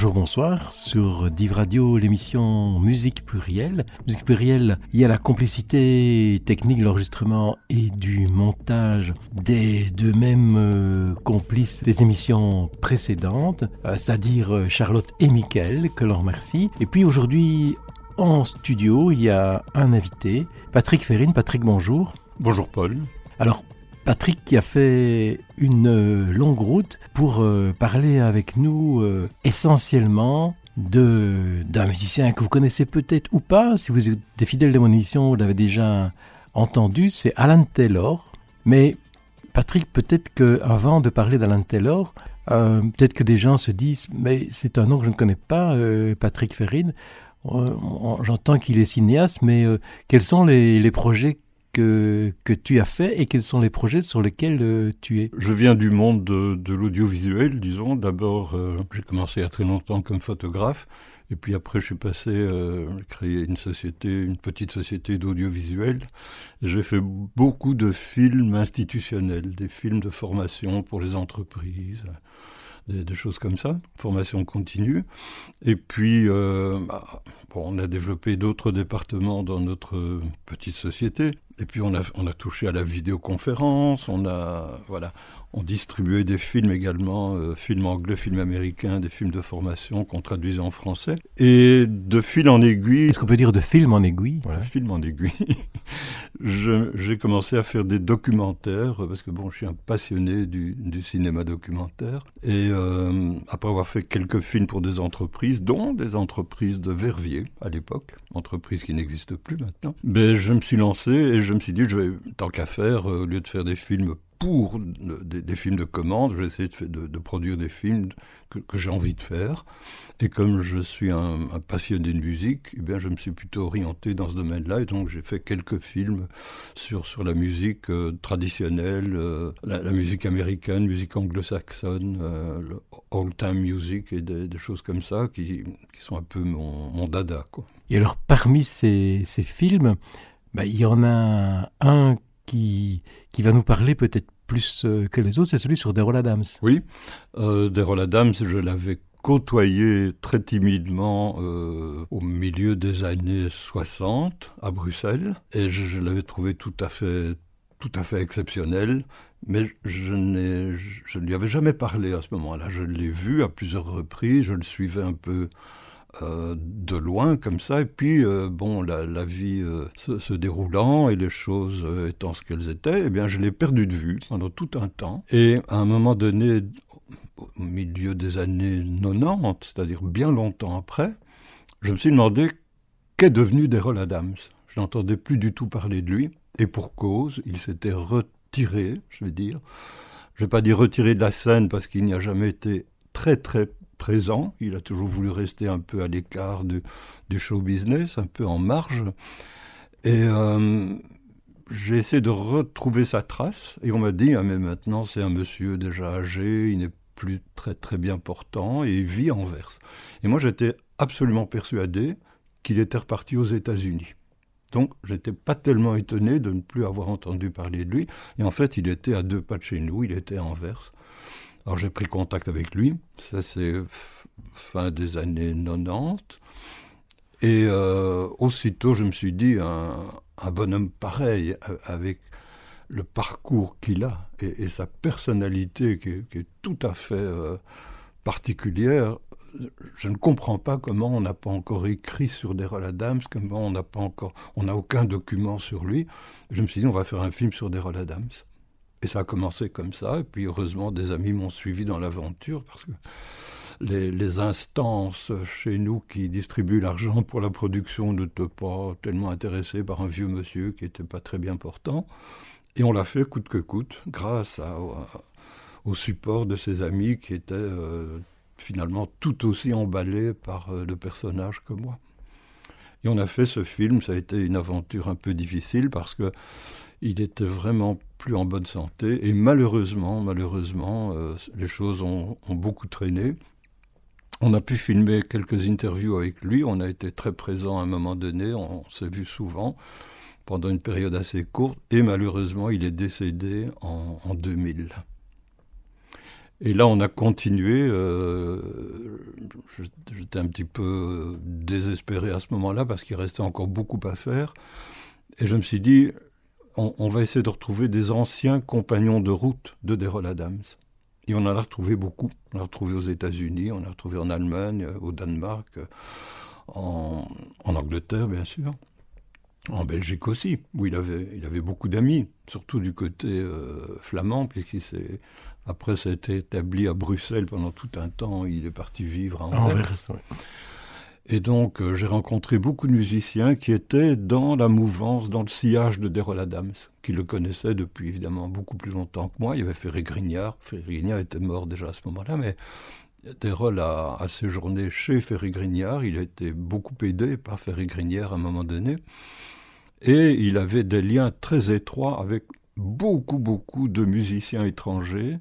Bonjour, bonsoir. Sur Div Radio, l'émission Musique plurielle. Musique plurielle, il y a la complicité technique de l'enregistrement et du montage des deux mêmes euh, complices des émissions précédentes, euh, c'est-à-dire euh, Charlotte et Mickaël, que l'on remercie. Et puis aujourd'hui, en studio, il y a un invité, Patrick Ferrine. Patrick, bonjour. Bonjour Paul. Alors, Patrick qui a fait une euh, longue route pour euh, parler avec nous euh, essentiellement de d'un musicien que vous connaissez peut-être ou pas. Si vous êtes des fidèles de mon émission, vous l'avez déjà entendu, c'est Alan Taylor. Mais Patrick, peut-être que avant de parler d'Alan Taylor, peut-être que des gens se disent, mais c'est un nom que je ne connais pas, Patrick Ferrine. J'entends qu'il est cinéaste, mais quels sont les, les projets que, que tu as fait et quels sont les projets sur lesquels euh, tu es? Je viens du monde de, l'audiovisuel, disons. D'abord, euh, j'ai commencé il y a très longtemps comme photographe. Et puis après, je suis passé, euh, créer une société, une petite société d'audiovisuel. J'ai fait beaucoup de films institutionnels, des films de formation pour les entreprises, des, choses comme ça, formation continue. Et puis, euh, bah, bon, on a développé d'autres départements dans notre petite société. Et puis on a, on a touché à la vidéoconférence, on a voilà, on distribuait des films également, euh, films anglais, films américains, des films de formation qu'on traduisait en français. Et de fil en aiguille. Est-ce qu'on peut dire de film en aiguille? voilà. Film en aiguille. J'ai commencé à faire des documentaires, parce que bon, je suis un passionné du, du cinéma documentaire. Et euh, après avoir fait quelques films pour des entreprises, dont des entreprises de Verviers à l'époque, entreprises qui n'existent plus maintenant, ben, je me suis lancé et je me suis dit, je vais, tant qu'à faire, euh, au lieu de faire des films pour des, films de commande, j'ai essayé de, produire des films que, j'ai envie de faire. Et comme je suis un, passionné de musique, eh bien, je me suis plutôt orienté dans ce domaine-là. Et donc, j'ai fait quelques films sur, sur la musique euh, traditionnelle, euh, la, musique américaine, musique anglo-saxonne, euh, old-time music et des, choses comme ça qui, qui sont un peu mon, dada. Et alors, parmi ces, ces films, bah, il y en a un qui, qui va nous parler peut-être plus euh, que les autres, c'est celui sur Derol Adams. Oui, euh, Adams, je l'avais côtoyé très timidement euh, au milieu des années 60 à Bruxelles et je, l'avais trouvé tout à fait tout à fait exceptionnel mais je ne lui avais jamais parlé à ce moment-là je l'ai vu à plusieurs reprises je le suivais un peu euh, de loin comme ça. Et puis euh, bon la, vie euh, se, déroulant et les choses étant ce qu'elles étaient eh bien je l'ai perdu de vue pendant tout un temps. Et à un moment donné au milieu des années 90 c'est à dire bien longtemps après je me suis demandé qu'est devenu d'Erol Adams. Je n'entendais plus du tout parler de lui. Et pour cause il s'était retiré je vais dire. Je vais pas dire retiré de la scène parce qu'il n'y a jamais été très très présent, il a toujours voulu rester un peu à l'écart du, du show business, un peu en marge. Et euh, j'ai essayé de retrouver sa trace, et on m'a dit ah, mais maintenant c'est un monsieur déjà âgé, il n'est plus très très bien portant, et il vit en verse. Et moi j'étais absolument persuadé qu'il était reparti aux États-Unis. Donc j'étais pas tellement étonné de ne plus avoir entendu parler de lui, et en fait il était à deux pas de chez nous, il était en verse. Alors j'ai pris contact avec lui, ça c'est fin des années 90. Et euh, aussitôt je me suis dit un, bonhomme pareil avec le parcours qu'il a et, sa personnalité qui est, tout à fait euh, particulière, je ne comprends pas comment on n'a pas encore écrit sur rôles Adams, comment on n'a pas encore on n'a aucun document sur lui. Je me suis dit on va faire un film sur rôles Adams. Et ça a commencé comme ça, et puis heureusement des amis m'ont suivi dans l'aventure parce que les, instances chez nous qui distribuent l'argent pour la production n'étaient pas tellement intéressés par un vieux monsieur qui n'était pas très bien portant. Et on l'a fait coûte que coûte, grâce au support de ses amis qui étaient euh, finalement tout aussi emballés par euh, le personnage que moi. Et on a fait ce film, ça a été une aventure un peu difficile parce que il était vraiment plus en bonne santé. Et malheureusement malheureusement euh, les choses ont, beaucoup traîné. On a pu filmer quelques interviews avec lui. On a été très présent à un moment donné. On, s'est vu souvent pendant une période assez courte. Et malheureusement il est décédé en, en 2000 Et là, on a continué. Euh, j'étais un petit peu désespéré à ce moment-là parce qu'il restait encore beaucoup à faire. Et je me suis dit, on, va essayer de retrouver des anciens compagnons de route de Derol Adams. Et on en a retrouvé beaucoup. On l'a retrouvé aux États-Unis, on l'a retrouvé en Allemagne, au Danemark, en, Angleterre, bien sûr. En Belgique aussi, où il avait, beaucoup d'amis, surtout du côté euh, flamand, puisqu'il s'est après, été établi à Bruxelles pendant tout un temps. Il est parti vivre à Anvers. Et donc, euh, j'ai rencontré beaucoup de musiciens qui étaient dans la mouvance, dans le sillage de Derol Adams, qui le connaissaient depuis évidemment beaucoup plus longtemps que moi. Il y avait Ferré Grignard. Ferré Grignard était mort déjà à ce moment-là, mais Derol a, séjourné chez Ferré Grignard. Il a été beaucoup aidé par Ferré Grignard à un moment donné. Et il avait des liens très étroits avec beaucoup, beaucoup de musiciens étrangers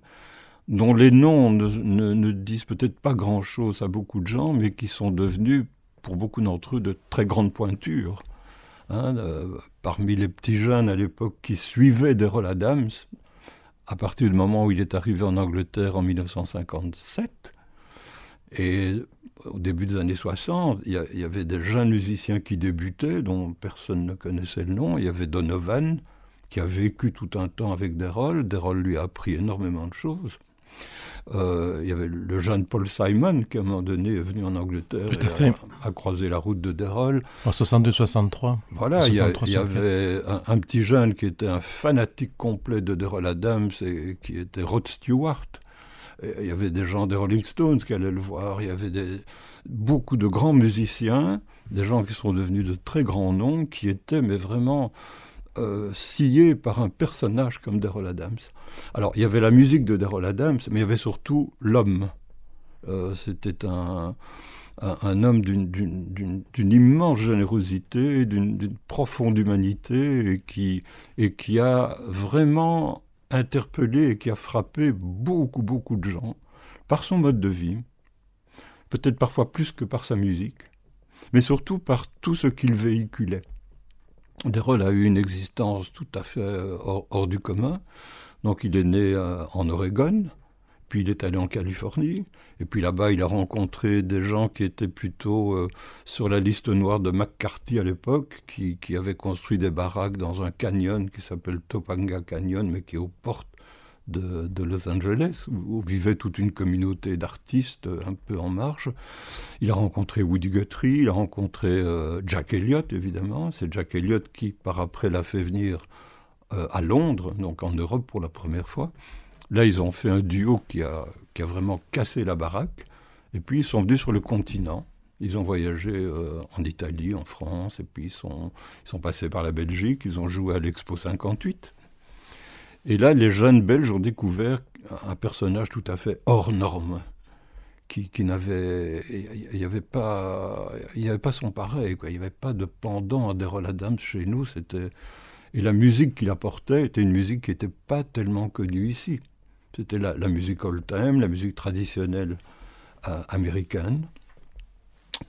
dont les noms ne, disent peut-être pas grand-chose à beaucoup de gens, mais qui sont devenus, pour beaucoup d'entre eux, de très grandes pointures. Hein, parmi les petits jeunes à l'époque qui suivaient Derol Adams, à partir du moment où il est arrivé en Angleterre en 1957, et au début des années 60, il y, avait des jeunes musiciens qui débutaient, dont personne ne connaissait le nom. Il y avait Donovan, qui a vécu tout un temps avec Derol. Derol lui a appris énormément de choses. Euh, il y avait le jeune Paul Simon qui à un moment donné est venu en Angleterre et a, croisé la route de Derol. En 62-63. Voilà, il y, avait un, petit jeune qui était un fanatique complet de Derol Adams et qui était Rod Stewart. il y avait des gens des Rolling Stones qui allaient le voir. Il y avait des, beaucoup de grands musiciens, des gens qui sont devenus de très grands noms, qui étaient mais vraiment euh, scié par un personnage comme Derol Adams. Alors, il y avait la musique de Derol Adams, mais il y avait surtout l'homme. Euh, c'était un, homme d'une immense générosité, d'une profonde humanité, et qui a vraiment interpellé et qui a frappé beaucoup, beaucoup de gens par son mode de vie, peut-être parfois plus que par sa musique, mais surtout par tout ce qu'il véhiculait. Derol a eu une existence tout à fait euh, hors, du commun. Donc il est né euh, en Oregon, puis il est allé en Californie, et puis là-bas il a rencontré des gens qui étaient plutôt euh, sur la liste noire de McCarthy à l'époque, qui, qui avaient construit des baraques dans un canyon qui s'appelle Topanga Canyon, mais qui est aux portes de, Los Angeles, où, vivait toute une communauté d'artistes un peu en marge. Il a rencontré Woody Guthrie, il a rencontré euh, Jack Elliott, évidemment. C'est Jack Elliott qui, par après, l'a fait venir euh, à Londres, donc en Europe pour la première fois. Là, ils ont fait un duo qui a, vraiment cassé la baraque. Et puis, ils sont venus sur le continent. Ils ont voyagé euh, en Italie, en France, et puis ils ils sont passés par la Belgique. Ils ont joué à l'Expo 58. Et là, les jeunes Belges ont découvert un personnage tout à fait hors norme, qui, n'avait, il n'y avait pas, il avait pas son pareil, quoi. Il n'y avait pas de pendant à Derol Adams chez nous. C'était et la musique qu'il apportait était une musique qui n'était pas tellement connue ici. C'était la, musique old time, la musique traditionnelle euh, américaine.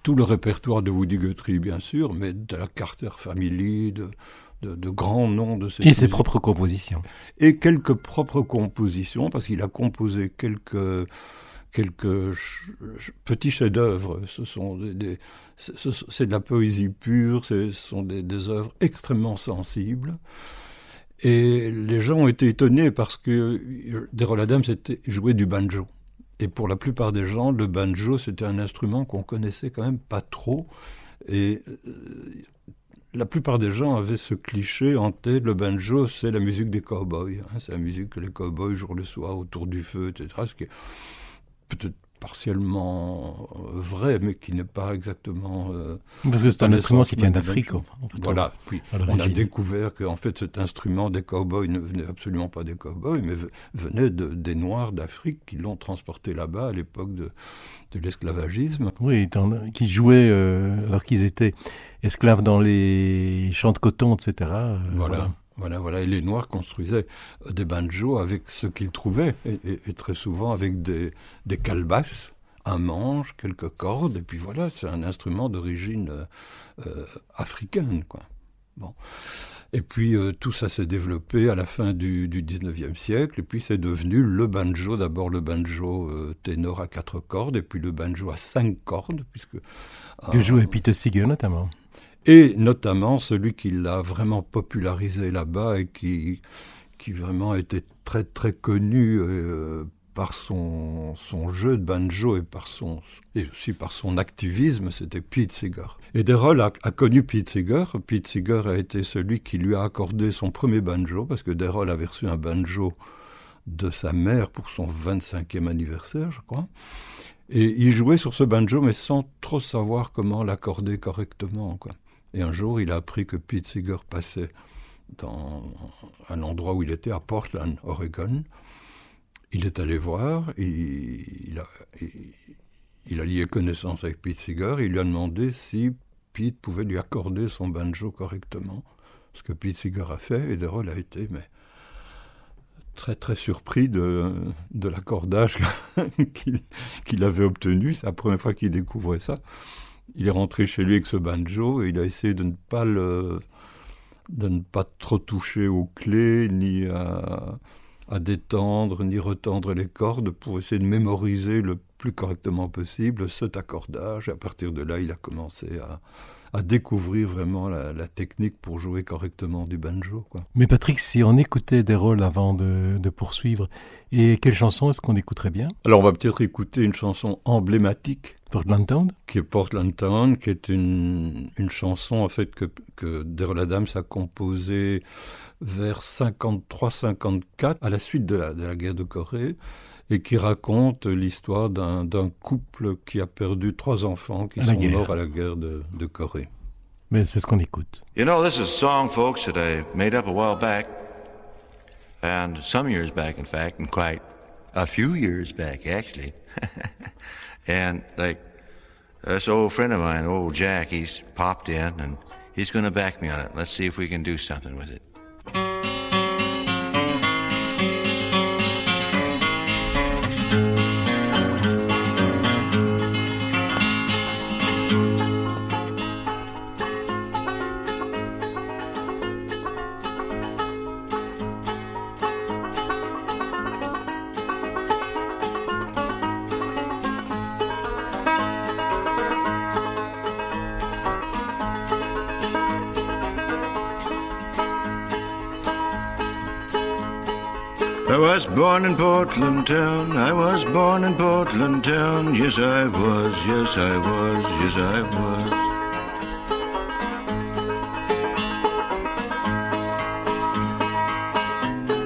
Tout le répertoire de Woody Guthrie, bien sûr, mais de la Carter Family, de, de, grands noms de cette Et ses propres compositions. Et quelques propres compositions, parce qu'il a composé quelques, quelques petits chefs-d'œuvre. Ce sont des, c'est de la poésie pure, ce sont des, des, œuvres extrêmement sensibles. Et les gens ont été étonnés parce que Derol Adams jouait du banjo. Et pour la plupart des gens, le banjo, c'était un instrument qu'on connaissait quand même pas trop. Et euh, la plupart des gens avaient ce cliché tête, le banjo, c'est la musique des cowboys. Hein, c'est la musique que les cowboys jouent le soir autour du feu, etc. Ce qui est peut-être partiellement euh, vrai, mais qui n'est pas exactement... Euh, Parce que c'est un instrument qui vient d'Afrique. voilà, puis on a découvert qu'en fait cet instrument des cowboys ne venait absolument pas des cowboys, mais venait de, des Noirs d'Afrique qui l'ont transporté là-bas à l'époque de, de l'esclavagisme. Oui, qui jouaient euh, alors qu'ils étaient esclaves dans les champs de coton, etc. voilà. Voilà, voilà. Et les Noirs construisaient des banjos avec ce qu'ils trouvaient, et, très souvent avec des, des calebasses, un manche, quelques cordes, et puis voilà, c'est un instrument d'origine euh, euh, africaine, quoi. Bon. Et puis euh, tout ça s'est développé à la fin du, du 19e siècle, et puis c'est devenu le banjo, d'abord le banjo euh, ténor à quatre cordes, et puis le banjo à cinq cordes, puisque... Que jouait Peter Seeger notamment. Et notamment celui qui l'a vraiment popularisé là-bas et qui, qui vraiment était très très connu euh, par son, son jeu de banjo et, par son, et aussi par son activisme, c'était Pete Seeger. Et Derol a, connu Pete Seeger. Pete Seeger a été celui qui lui a accordé son premier banjo, parce que Derol avait reçu un banjo de sa mère pour son 25e anniversaire, je crois. Et il jouait sur ce banjo, mais sans trop savoir comment l'accorder correctement. Quoi. Et un jour, il a appris que Pete Seeger passait dans un endroit où il était, à Portland, Oregon. Il est allé voir, il, a, lié connaissance avec Pete Seeger, il lui a demandé si Pete pouvait lui accorder son banjo correctement. Ce que Pete Seeger a fait, et Derol a été très très surpris de, de l'accordage qu'il qu avait obtenu. C'est la première fois qu'il découvrait ça. Il est rentré chez lui avec ce banjo et il a essayé de ne pas le de ne pas trop toucher aux clés, ni à, à détendre, ni retendre les cordes pour essayer de mémoriser le plus correctement possible cet accordage. Et à partir de là, il a commencé à, à découvrir vraiment la, la, technique pour jouer correctement du banjo. Quoi. Mais Patrick, si on écoutait des rôles avant de, de poursuivre, et quelle chanson est-ce qu'on écouterait bien? Alors on va peut-être écouter une chanson emblématique. Portland Town? Qui est Portland Town, qui est une, une chanson en fait que, que Daryl Adams a composée vers 53-54, à la suite de la, de la guerre de Corée et qui raconte l'histoire d'un couple qui a perdu trois enfants qui sont guerre. morts à la guerre de, de Corée. Mais c'est ce qu'on écoute. You know, this is a song, folks, that I made up a while back, and some years back, in fact, and quite a few years back, actually. and like this old friend of mine, old Jack, he's popped in, and he's going to back me on it. Let's see if we can do something with it. Born in Portland town. I was born in Portland town. Yes, I was. Yes, I was. Yes, I was.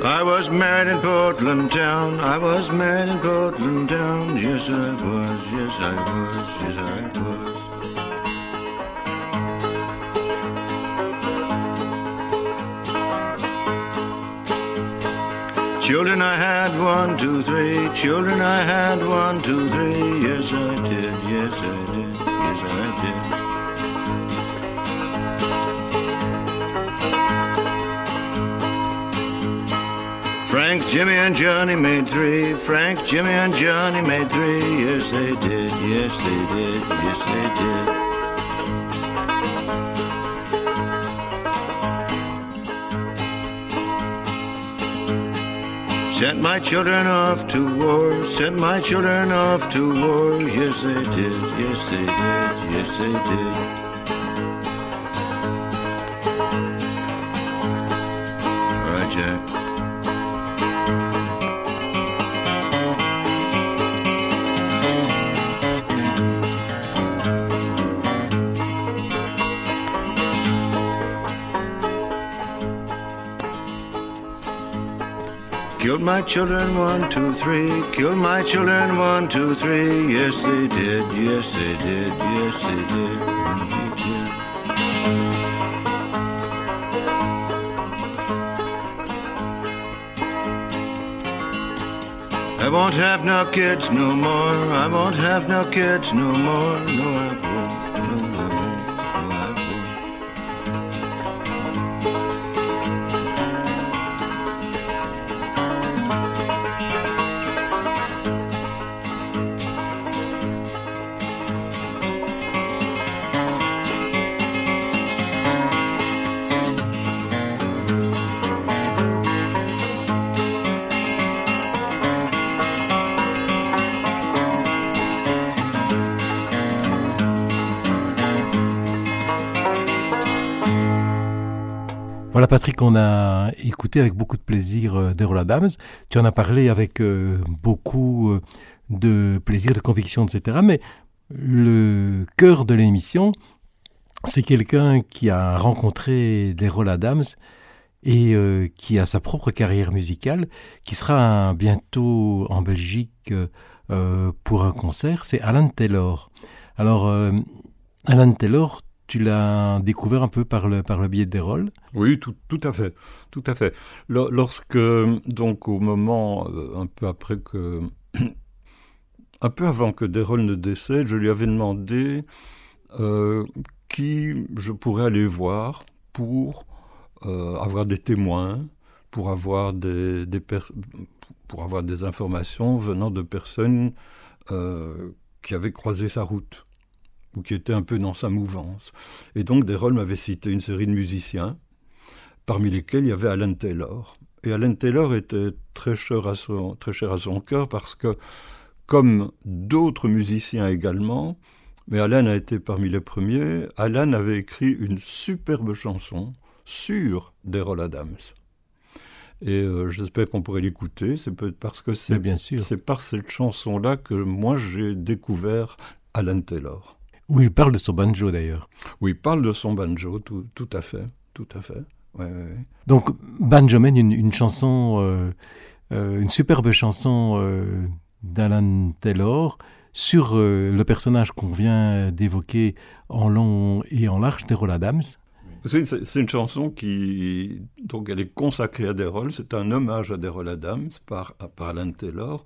I was married in Portland town. I was married in Portland town. Yes, I was. Yes, I was. Yes, I was. Children I had one, two, three. Children I had one, two, three. Yes, I did. Yes, I did. Yes, I did. Frank, Jimmy, and Johnny made three. Frank, Jimmy, and Johnny made three. Yes, they did. Yes, they did. Yes, they did. Sent my children off to war, sent my children off to war. Yes, they did, yes, they did, yes, they did. Killed my children, one, two, three. Killed my children, one, two, three. Yes, they did. Yes, they did. Yes, they did. I won't have no kids no more. I won't have no kids no more. No, Voilà Patrick, on a écouté avec beaucoup de plaisir euh, Adams. Tu en as parlé avec euh, beaucoup euh, de plaisir, de conviction, etc. Mais le cœur de l'émission, c'est quelqu'un qui a rencontré Derola Adams et qui a sa propre carrière musicale, qui sera bientôt en Belgique pour un concert. C'est Alan Taylor. Alors, Alan Taylor, tu l'as découvert un peu par le, par le biais des rôles? Oui, tout, tout, à fait. Tout à fait. Lorsque, donc, au moment, euh, un peu après que. un peu avant que Desrolles ne décède, je lui avais demandé euh, qui je pourrais aller voir pour euh, avoir des témoins, pour avoir des pour avoir des informations venant de personnes qui avaient croisé sa route ou qui était un peu dans sa mouvance. Et donc Desrolles m'avait cité une série de musiciens, parmi lesquels il y avait Alan Taylor. Et Alan Taylor était très cher à son, très cher à son cœur parce que, comme d'autres musiciens également, mais Alan a été parmi les premiers, Alan avait écrit une superbe chanson sur Desrolles Adams. Et euh, j'espère qu'on pourrait l'écouter. C'est peut-être parce que c'est bien sûr. C'est par cette chanson-là que moi j'ai découvert Alan Taylor. Où il parle de son banjo d'ailleurs. Oui, il parle de son banjo, tout, tout à fait, tout à fait. Ouais, ouais, Donc Banjo mène une, chanson, euh, euh, une superbe chanson euh, d'Alan Taylor sur le personnage qu'on vient d'évoquer en long et en large d'Errol Adams. C'est une chanson qui donc elle est consacrée à Derrol, c'est un hommage à Derrol Adams par, par Alan Taylor.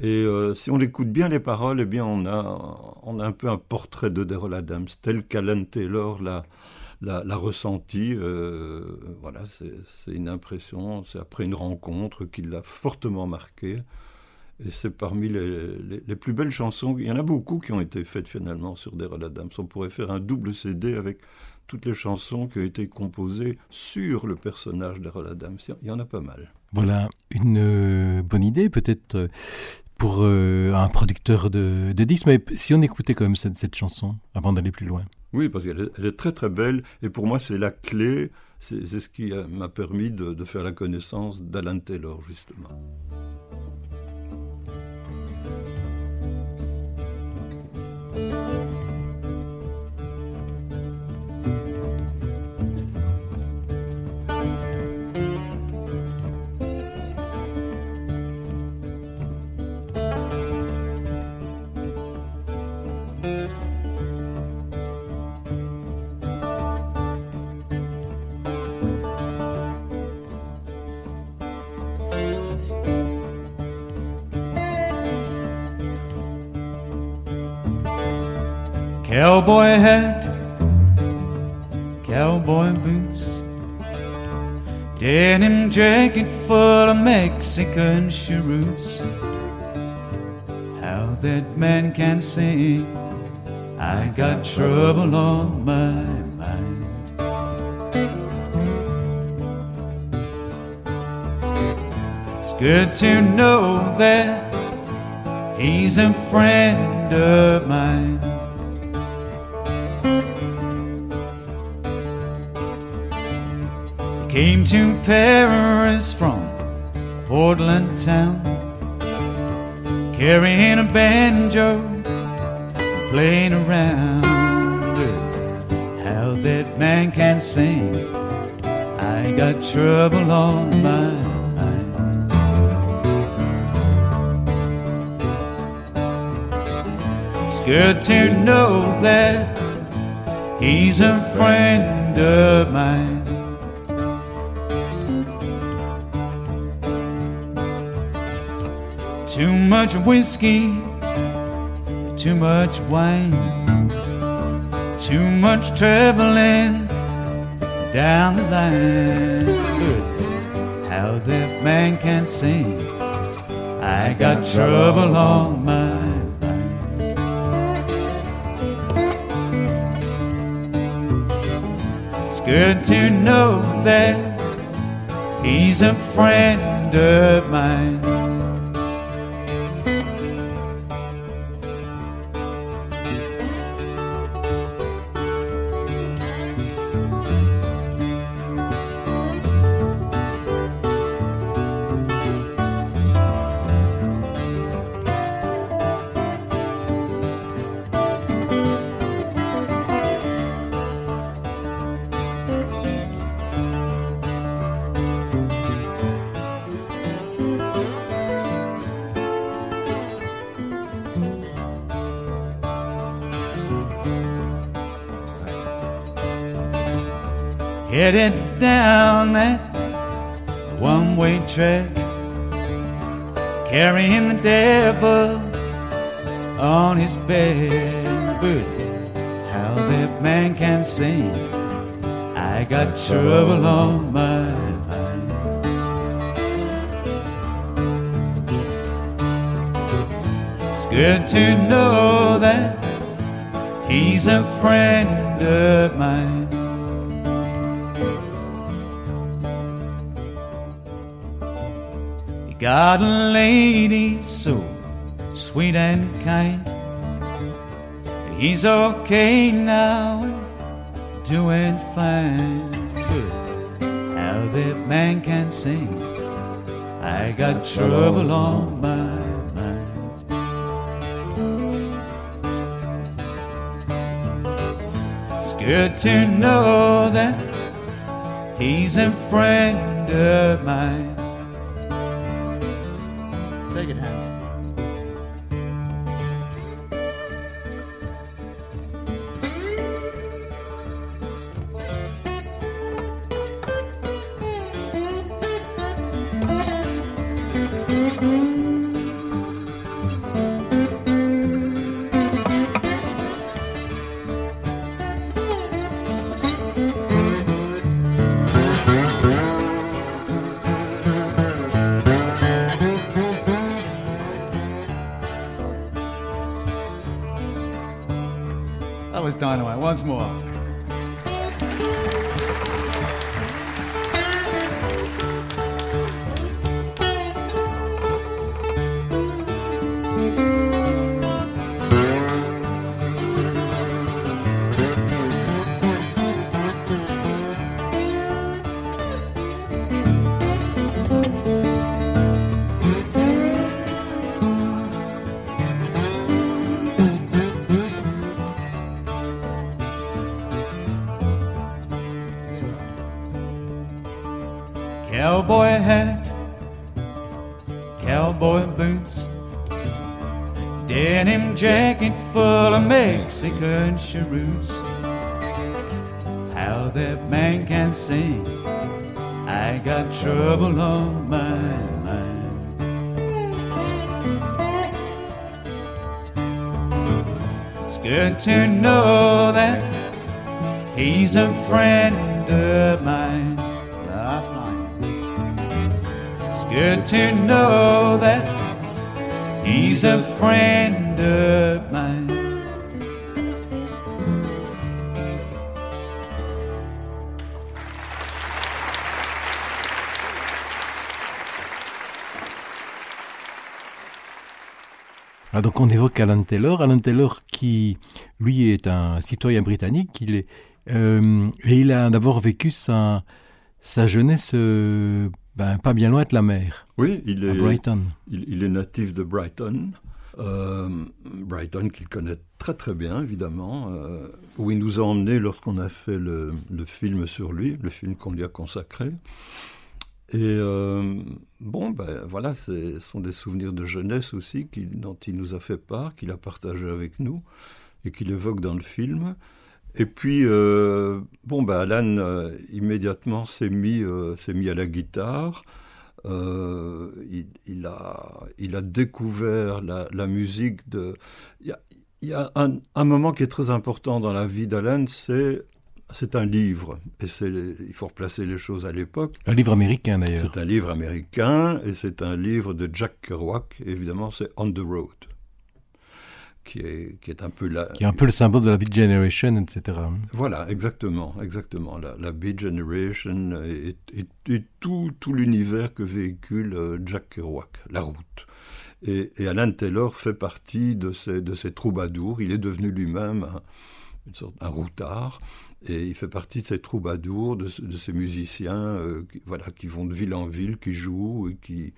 Et euh, si on écoute bien les paroles, eh bien on a, on a un peu un portrait de Daryl Adams, tel qu'Alan Taylor l'a, l'a, ressenti. Euh, voilà, c'est, une impression, c'est après une rencontre qui l'a fortement marqué. Et c'est parmi les, les, plus belles chansons. Il y en a beaucoup qui ont été faites finalement sur Daryl Adams. On pourrait faire un double CD avec toutes les chansons qui ont été composées sur le personnage d'Errol Adams. Il y en a pas mal. Voilà, une euh, bonne idée peut-être pour euh, un producteur de, de, disques. Mais si on écoutait quand même cette, chanson avant d'aller plus loin. Oui, parce qu'elle est, très très belle. Et pour moi, c'est la clé. C'est ce qui m'a permis de faire la connaissance d'Alan Taylor, justement. Cowboy hat, cowboy boots, denim jacket full of Mexican cheroots. How that man can sing, I got trouble on my mind. It's good to know that he's a friend of mine. Came to Paris from Portland town, carrying a banjo, playing around with how that man can sing. I got trouble on my mind. It's good to know that he's a friend of mine. Too much whiskey, too much wine, too much traveling down the line. Good. How that man can sing. I got trouble on my mind. It's good to know that he's a friend of mine. But how that man can sing, I got trouble on my mind. It's good to know that he's a friend of mine. He got a lady so sweet and kind. He's okay now, doing fine. Good. How that man can sing. I got trouble on my mind. It's good to know that he's a friend of mine. Cheroots. How that man can sing, I got trouble on my mind. It's good to know that he's a friend of mine. Last. It's good to know that he's a friend évoque Alan Taylor. Alan Taylor qui, lui, est un citoyen britannique. Il est, euh, et il a d'abord vécu sa, sa jeunesse euh, ben, pas bien loin de la mer, Oui, il à est, Brighton. il, il est natif de Brighton. Euh, Brighton qu'il connaît très très bien évidemment, euh, où il nous a emmenés lorsqu'on a fait le, le film sur lui, le film qu'on lui a consacré. Et euh, bon, ben voilà, ce sont des souvenirs de jeunesse aussi dont il nous a fait part, qu'il a partagé avec nous et qu'il évoque dans le film. Et puis, euh, bon, ben Alan euh, immédiatement s'est mis, s'est mis à la guitare. Il, a, il a découvert la, musique de. Il y a, un moment qui est très important dans la vie d'Alan, c'est c'est un livre. Et il faut replacer les choses à l'époque. Un livre américain d'ailleurs. C'est un livre américain et c'est un livre de Jack Kerouac. Évidemment, c'est On the Road, qui est, qui est un peu la. Qui est un peu le symbole de la Beat Generation, etc. Voilà, exactement, exactement. La, la Beat Generation et, et- et tout, tout l'univers que véhicule euh, Jack Kerouac, la route. Et, et Alan Taylor fait partie de ces, de ces troubadours. Il est devenu lui-même un, une sorte, un routard. Et il fait partie de ces troubadours, de, ce- de ces musiciens euh, qui, voilà, qui vont de ville en ville, qui jouent et qui.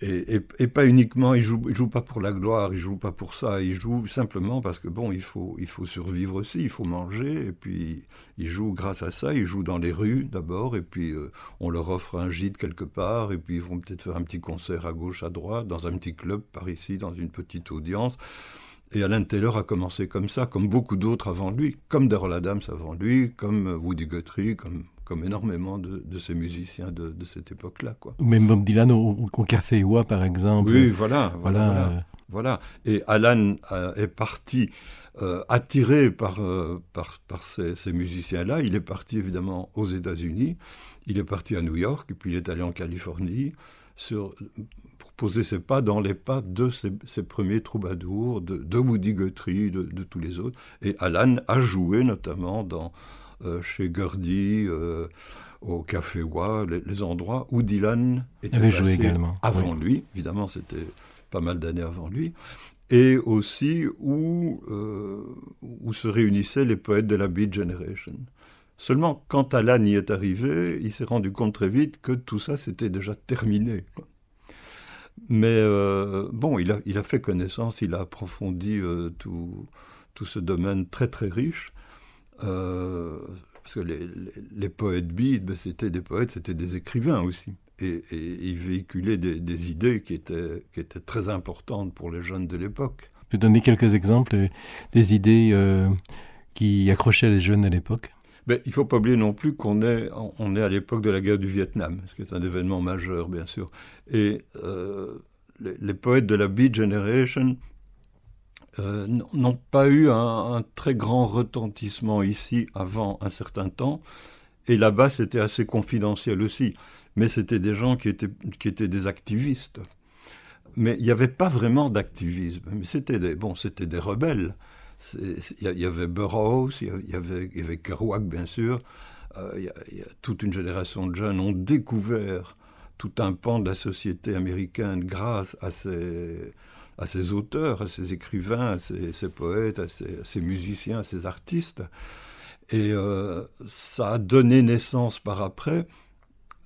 Et, pas uniquement, ils jouent, ils jouent pas pour la gloire, ils jouent pas pour ça, ils jouent simplement parce que bon, il faut, il faut survivre aussi, il faut manger, et puis ils jouent grâce à ça, ils jouent dans les rues d'abord, et puis euh, on leur offre un gîte quelque part, et puis ils vont peut-être faire un petit concert à gauche, à droite, dans un petit club par ici, dans une petite audience. Et Alan Taylor a commencé comme ça, comme beaucoup d'autres avant lui, comme Darrell Adams avant lui, comme Woody Guthrie, comme, comme énormément de, ces musiciens de, cette époque-là. Quoi. Même Bob Dylan au, Café Oua, par exemple. Oui, voilà. Voilà. voilà. Et Alan euh, est parti euh, attiré par, euh, par, par, ces, ces musiciens-là. Il est parti évidemment aux États-Unis, il est parti à New York, et puis il est allé en Californie sur, poser ses pas dans les pas de ses, premiers troubadours, de, de Woody Guthrie, de, de, tous les autres. Et Alan a joué notamment dans, euh, chez Gurdy, euh, au Café Wa, les, endroits où Dylan était avait joué également. Avant lui, évidemment, c'était pas mal d'années avant lui et aussi où, euh, où se réunissaient les poètes de la Beat Generation. Seulement, quand Alan y est arrivé, il s'est rendu compte très vite que tout ça, c'était déjà terminé. Mais euh, bon, il a, fait connaissance, il a approfondi euh, tout, ce domaine très très riche. parce que les, poètes beat, ben, c'était des poètes, c'était des écrivains aussi et, il véhiculait des, idées qui étaient, qui étaient très importantes pour les jeunes de l'époque. Je peux donner quelques exemples des idées euh, qui accrochaient les jeunes à l'époque ben, il ne faut pas oublier non plus qu'on est, on est à l'époque de la guerre du Vietnam, ce qui est un événement majeur, bien sûr. Et euh, les, poètes de la Beat Generation euh, n'ont pas eu un, un, très grand retentissement ici avant un certain temps. Et là-bas, c'était assez confidentiel aussi mais c'était des gens qui étaient, qui étaient des activistes. Mais il n'y avait pas vraiment d'activisme. Mais c'était des, bon, c'était des rebelles. Il y, avait Burroughs, il y avait, Kerouac, bien sûr. Euh, il y, a toute une génération de jeunes ont découvert tout un pan de la société américaine grâce à ces, à ces auteurs, à ces écrivains, à ces, poètes, à ces, musiciens, à ces artistes. Et euh, ça a donné naissance par après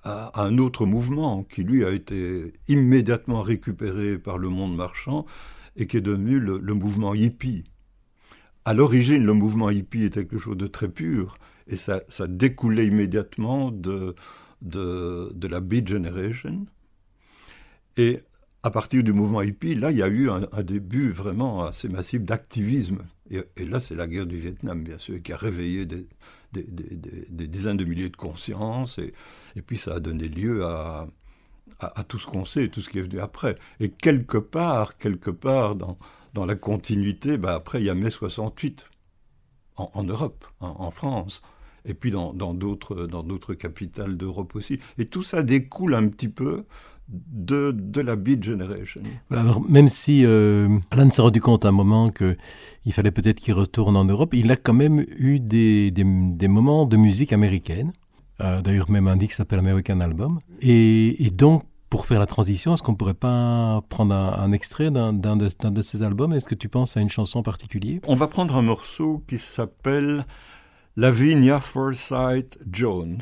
à, un autre mouvement qui, lui, a été immédiatement récupéré par le monde marchand et qui est devenu le, mouvement hippie. À l'origine, le mouvement hippie était quelque chose de très pur et ça, ça découlait immédiatement de, la Beat Generation. Et à partir du mouvement hippie, là, il y a eu un, début vraiment assez massif d'activisme. Et, là, c'est la guerre du Vietnam, bien sûr, qui a réveillé des, dizaines de milliers de consciences, et, et, puis ça a donné lieu à, à, tout ce qu'on sait, tout ce qui est venu après. Et quelque part, quelque part dans, dans la continuité, bah après il y a mai 68, en, Europe, en, France, et puis dans d'autres dans capitales d'Europe aussi. Et tout ça découle un petit peu de, de la Beat Generation. Alors, même si euh, Alan s'est rendu compte à un moment qu'il fallait peut-être qu'il retourne en Europe, il a quand même eu des, des, moments de musique américaine. Euh, d'ailleurs, même un disque s'appelle American Album. Et, donc, pour faire la transition, est-ce qu'on ne pourrait pas prendre un, extrait d'un de, de, ces albums? Est-ce que tu penses à une chanson en particulier? On va prendre un morceau qui s'appelle Lavinia Forsyth Jones.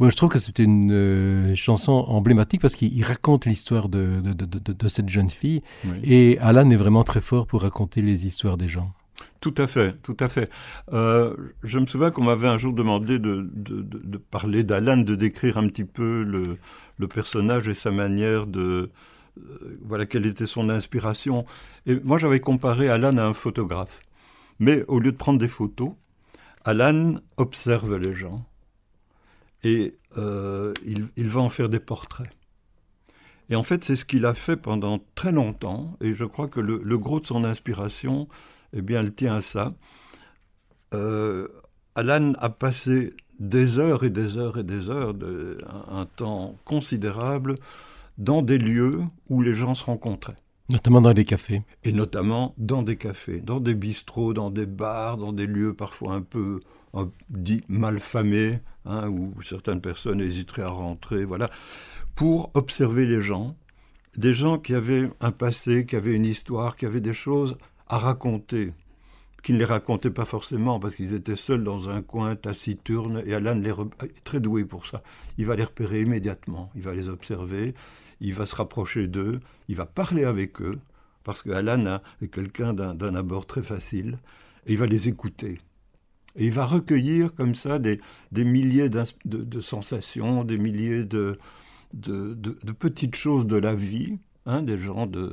Je trouve que c'est une euh, chanson emblématique parce qu'il raconte l'histoire de, de, de, de, cette jeune fille. Et Alan est vraiment très fort pour raconter les histoires des gens. Tout à fait, tout à fait. Euh, je me souviens qu'on m'avait un jour demandé de, parler d'Alan, de décrire un petit peu le, le, personnage et sa manière de... Euh, voilà, quelle était son inspiration. Et moi, j'avais comparé Alan à un photographe. Mais au lieu de prendre des photos, Alan observe les gens et euh, il, va en faire des portraits. Et en fait, c'est ce qu'il a fait pendant très longtemps, et je crois que le, gros de son inspiration, eh bien, elle tient à ça. Euh, Alan a passé des heures et des heures et des heures, de, un, temps considérable, dans des lieux où les gens se rencontraient. Notamment dans des cafés. Et notamment dans des cafés, dans des bistrots, dans des bars, dans des lieux parfois un peu dit malfamés, hein, où certaines personnes hésiteraient à rentrer, voilà, pour observer les gens, des gens qui avaient un passé, qui avaient une histoire, qui avaient des choses à raconter, qui ne les racontaient pas forcément parce qu'ils étaient seuls dans un coin taciturne, et Alan est très doué pour ça. Il va les repérer immédiatement, il va les observer, il va se rapprocher d'eux, il va parler avec eux, parce que Alan est quelqu'un d'un abord très facile, et il va les écouter. Et il va recueillir comme ça des, des milliers de, sensations, des milliers de, de, petites choses de la vie, hein, des gens de,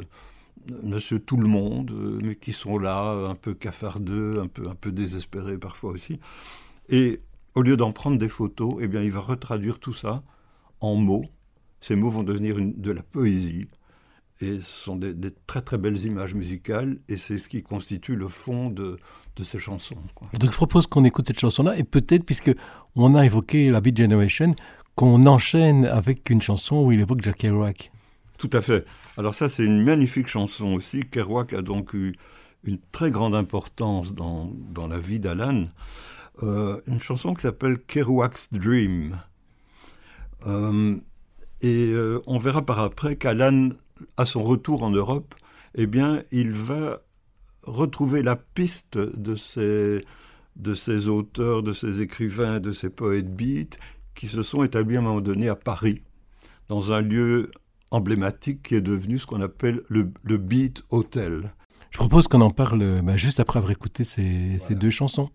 Monsieur Tout le Monde, euh, mais qui sont là, un peu cafardeux, un peu, un peu désespérés parfois aussi. Et au lieu d'en prendre des photos, eh bien, il va retraduire tout ça en mots. Ces mots vont devenir de la poésie. Et ce sont des, très très belles images musicales, et c'est ce qui constitue le fond de, de ces chansons. Donc je propose qu'on écoute cette chanson-là, et peut-être, puisque on a évoqué la Beat Generation, qu'on enchaîne avec une chanson où il évoque Jack Kerouac. Tout à fait. Alors ça, c'est une magnifique chanson aussi. Kerouac a donc eu une très grande importance dans, dans la vie d'Alan. Euh, une chanson qui s'appelle Kerouac's Dream. Euh, et euh, on verra par après qu'Alan, à son retour en Europe, eh bien, il va retrouver la piste de ces, de ces auteurs, de ces écrivains, de ces poètes beats qui se sont établis à un moment donné à Paris, dans un lieu emblématique qui est devenu ce qu'on appelle le, le, Beat Hotel. Je propose qu'on en parle bah, juste après avoir écouté ces, ces deux chansons.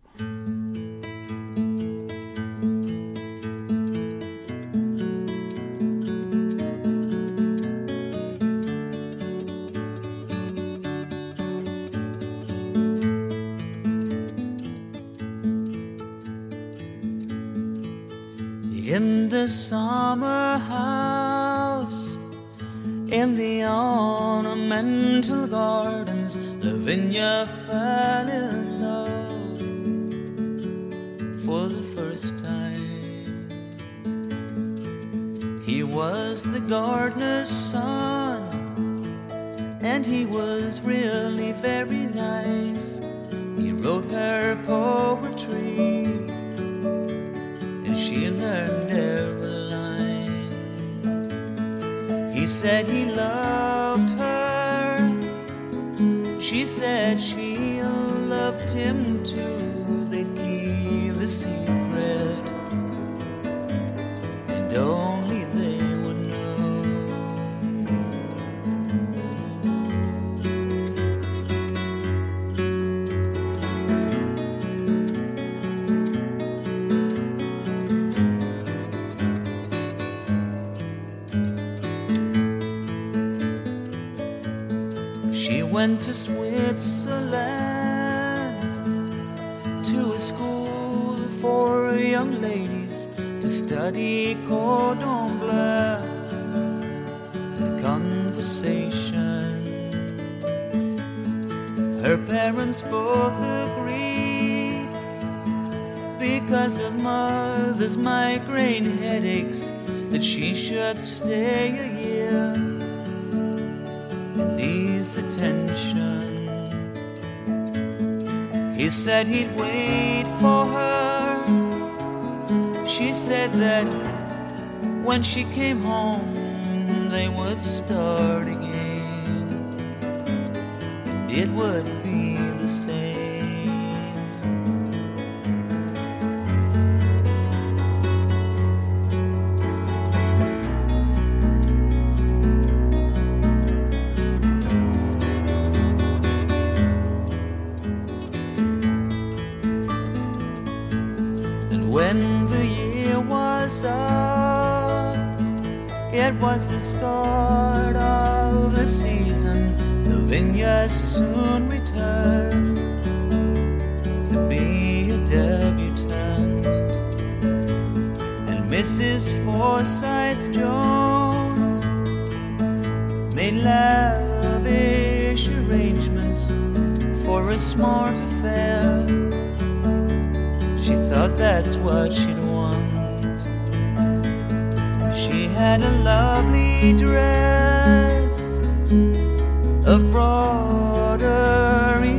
Of broderie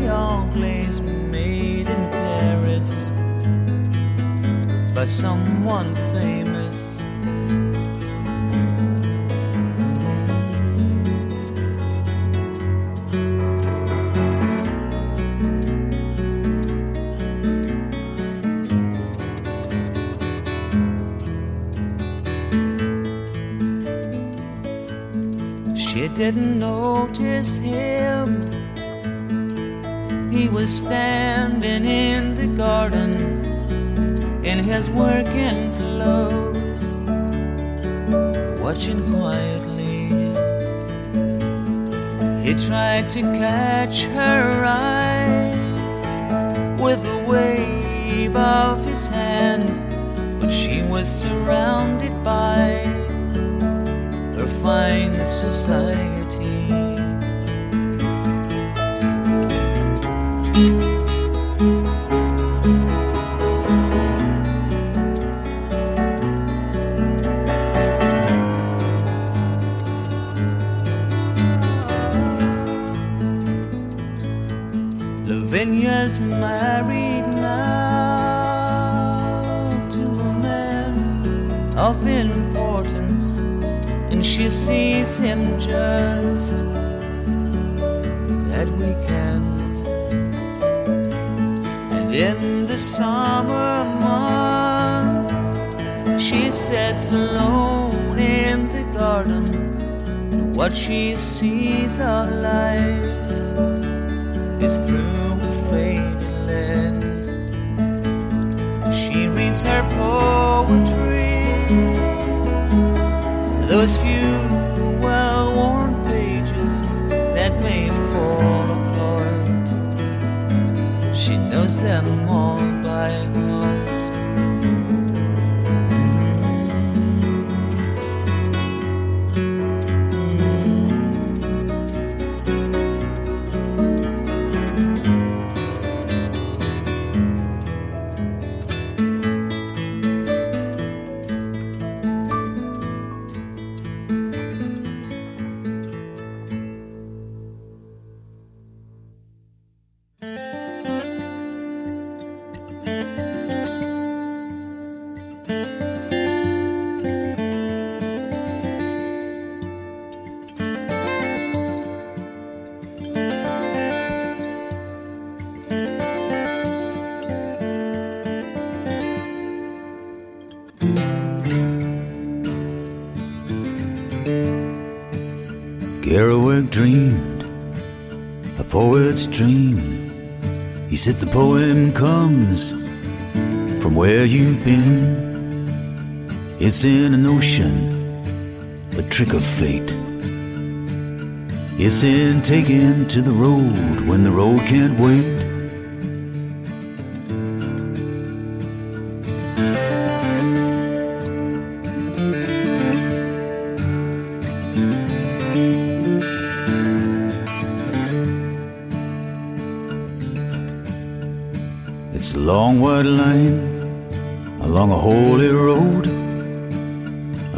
anglaise made in Paris by someone famous. Didn't notice him. He was standing in the garden in his working clothes, watching quietly. He tried to catch her eye with a wave of his hand, but she was surrounded by fine society. She Said the poem comes from where you've been. It's in an ocean, a trick of fate. It's in taking to the road when the road can't wait. Long white line along a holy road,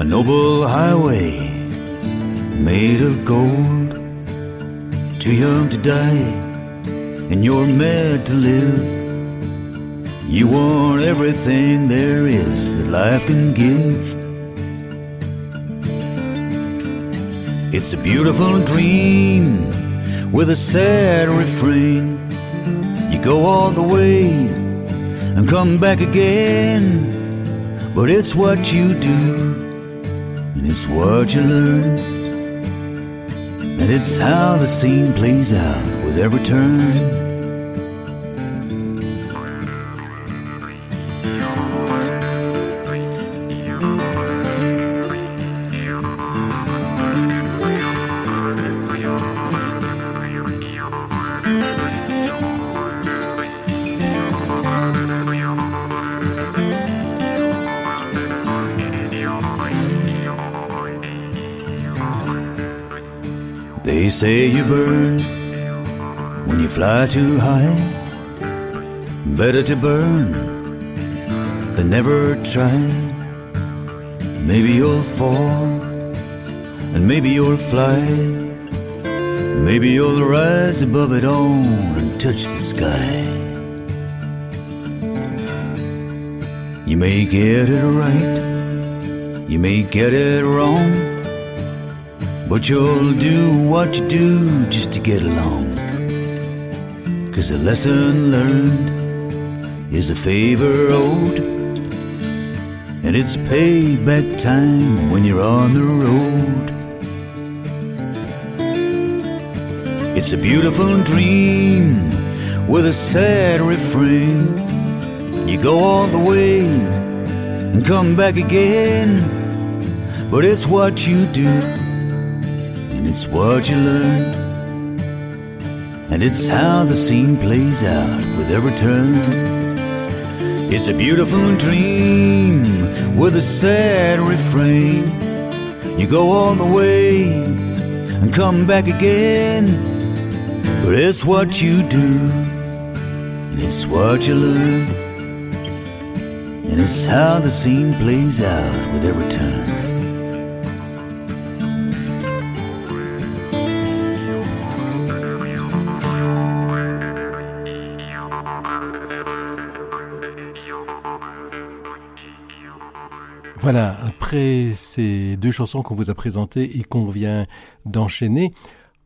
a noble highway made of gold. Too young to die, and you're mad to live. You want everything there is that life can give. It's a beautiful dream with a sad refrain. You go all the way and come back again. But it's what you do, and it's what you learn. And it's how the scene plays out with every turn. Say you burn when you fly too high. Better to burn than never try. Maybe you'll fall, and maybe you'll fly. Maybe you'll rise above it all and touch the sky. You may get it right, you may get it wrong. But you'll do what you do just to get along. Cause a lesson learned is a favor owed. And it's payback time when you're on the road. It's a beautiful dream with a sad refrain. You go all the way and come back again. But it's what you do and it's what you learn. And it's how the scene plays out with every turn. It's a beautiful dream with a sad refrain. You go all the way and come back again. But it's what you do, and it's what you learn. And it's how the scene plays out with every turn. Voilà, après ces deux chansons qu'on vous a présentées et qu'on vient d'enchaîner,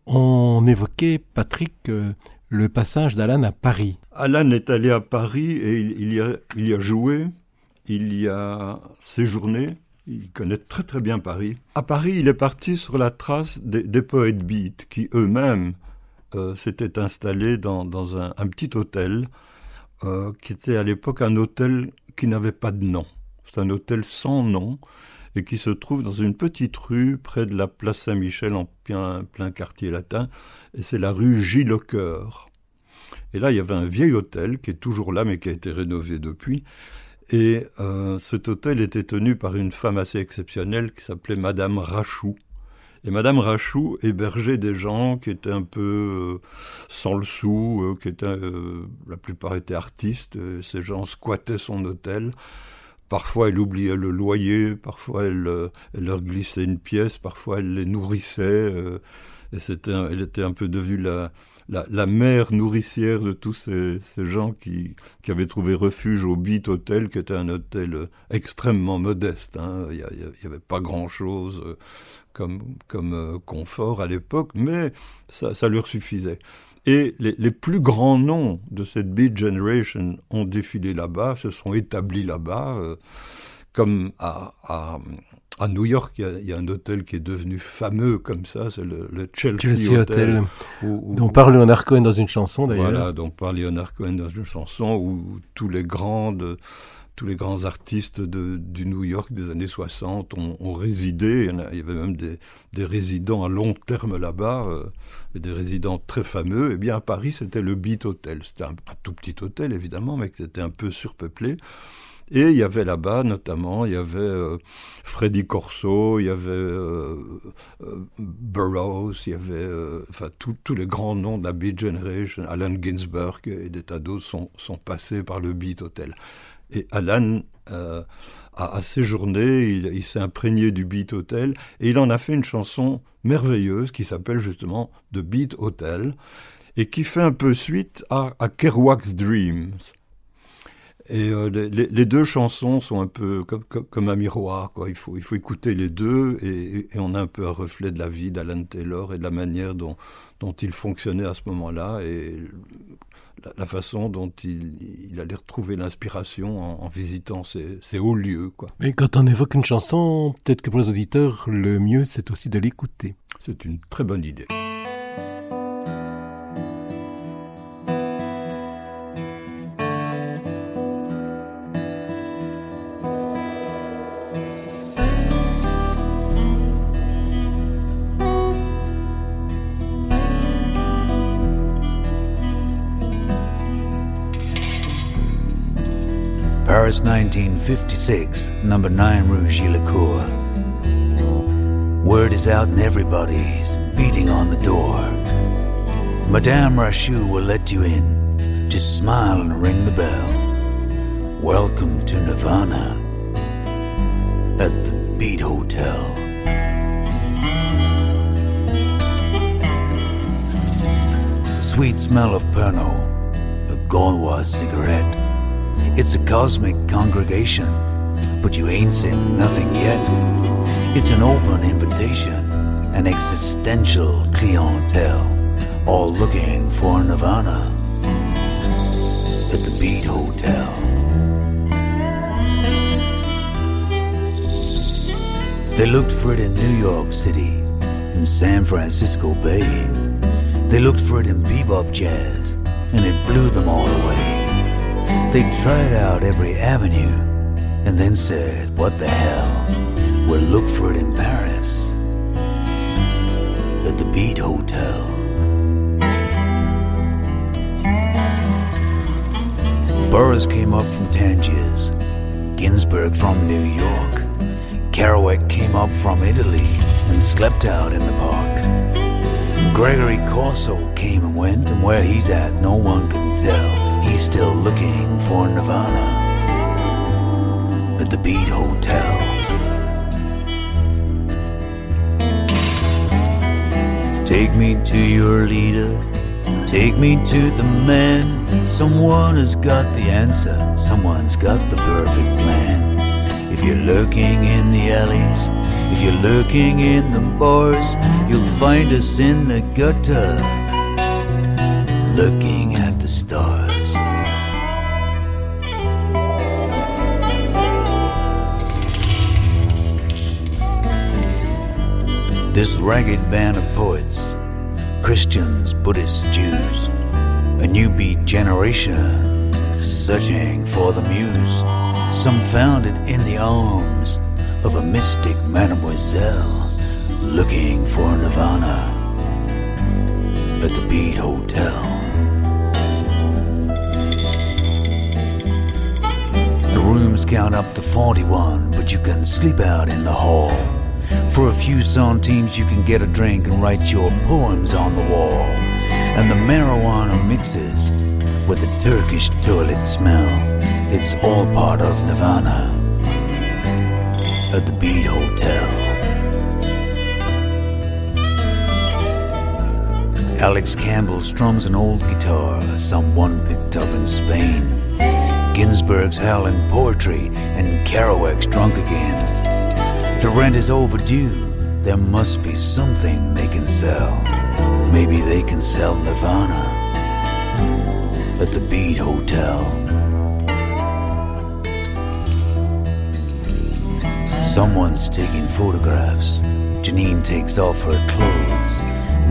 on évoquait, Patrick, euh, le passage d'Alan à Paris. Alan est allé à Paris et il, y a, joué, il y a séjourné, il connaît très très bien Paris. À Paris, il est parti sur la trace des, poètes beat qui eux-mêmes euh, s'étaient installés dans, un, petit hôtel euh, qui était à l'époque un hôtel qui n'avait pas de nom. C'est un hôtel sans nom et qui se trouve dans une petite rue près de la place Saint-Michel en plein, quartier latin, et c'est la rue Gilles Coeur. Et là, il y avait un vieil hôtel qui est toujours là, mais qui a été rénové depuis. Et euh, cet hôtel était tenu par une femme assez exceptionnelle qui s'appelait Madame Rachou. Et Madame Rachou hébergeait des gens qui étaient un peu euh, sans le sou, euh, qui étaient, la plupart étaient artistes. Ces gens squattaient son hôtel. Parfois, elle oubliait le loyer, parfois, elle, euh, elle, leur glissait une pièce, parfois, elle les nourrissait. Euh, et elle était un peu devenue la, la, la mère nourricière de tous ces, gens qui, avaient trouvé refuge au Beat Hotel, qui était un hôtel euh, extrêmement modeste. Hein. Il n'y avait pas grand-chose comme, confort à l'époque, mais ça leur suffisait. Et les, les, plus grands noms de cette Beat Generation ont défilé là-bas, se sont établis là-bas, euh, comme à, à, à, New York, il y, a, il y, a, un hôtel qui est devenu fameux comme ça, c'est le, le, Chelsea, Chelsea Hotel. Où, où, dont parle Leonard Cohen dans une chanson d'ailleurs. Voilà, dont parle Leonard Cohen dans une chanson où tous les grands de, tous les grands artistes de, du New York des années 60 ont, résidé. Il y, avait même des, résidents à long terme là-bas, euh, et des résidents très fameux. Eh bien, à Paris, c'était le Beat Hotel. C'était un, tout petit hôtel, évidemment, mais qui était un peu surpeuplé. Et il y avait là-bas, notamment, il y avait euh, Freddy Corso, il y avait euh, Burroughs, il y avait enfin tous les grands noms de la Beat Generation, Allen Ginsberg et des tas d'autres sont passés par le Beat Hotel. Et Alan euh, a, séjourné, il, s'est imprégné du Beat Hotel, et il en a fait une chanson merveilleuse qui s'appelle justement The Beat Hotel, et qui fait un peu suite à, Kerouac's Dreams. Et euh, les, deux chansons sont un peu comme, un miroir. Il, faut, écouter les deux et, on a un peu un reflet de la vie d'Alan Taylor et de la manière dont, il fonctionnait à ce moment-là la, façon dont il, il allait retrouver l'inspiration en, en, visitant ces, ces, hauts lieux. Quoi. Mais quand on évoque une chanson, peut-être que pour les auditeurs, le mieux c'est aussi de l'écouter. C'est une très bonne idée. Paris 1956, number 9 Rue Gillicourt. Word is out and everybody's beating on the door. Madame Rachou will let you in. Just smile and ring the bell. Welcome to Nirvana at the Beat Hotel. The sweet smell of Pernod, a Gaulois cigarette. It's a cosmic congregation, but you ain't seen nothing yet. It's an open invitation, an existential clientele, all looking for nirvana at the Beat Hotel. They looked for it in New York City, in San Francisco Bay. They looked for it in bebop jazz, and it blew them all away. They tried out every avenue and then said, What the hell? We'll look for it in Paris at the Beat Hotel. Burroughs came up from Tangiers, Ginsberg from New York, Kerouac came up from Italy and slept out in the park. Gregory Corso came and went, and where he's at, no one can tell. He's still looking for Nirvana at the Beat Hotel. Take me to your leader, take me to the man. Someone has got the answer, someone's got the perfect plan. If you're lurking in the alleys, if you're lurking in the bars, you'll find us in the gutter, This ragged band of poets, Christians, Buddhists, Jews, a new beat generation searching for the muse. Some found it in the arms of a mystic mademoiselle looking for nirvana at the Beat Hotel. The rooms count up to 41, but you can sleep out in the hall. For a few centimes, you can get a drink and write your poems on the wall. And the marijuana mixes with the Turkish toilet smell. It's all part of Nirvana at the Beat Hotel. Alex Campbell strums an old guitar someone picked up in Spain. Ginsberg's howling poetry and Kerouac's drunk again. The rent is overdue. There must be something they can sell. Maybe they can sell Nirvana at the Beat Hotel. Someone's taking photographs. Janine takes off her clothes.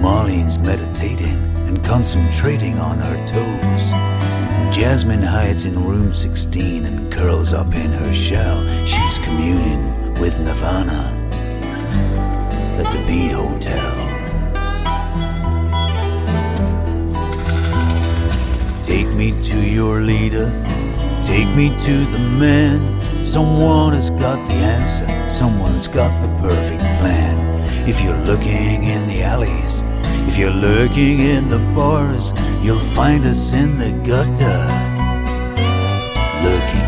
Marlene's meditating and concentrating on her toes. Jasmine hides in room 16 and curls up in her shell. She's communing with Nirvana at the Beat Hotel. Take me to your leader, take me to the man. Someone has got the answer, someone's got the perfect plan. If you're looking in the alleys, if you're lurking in the bars, you'll find us in the gutter, looking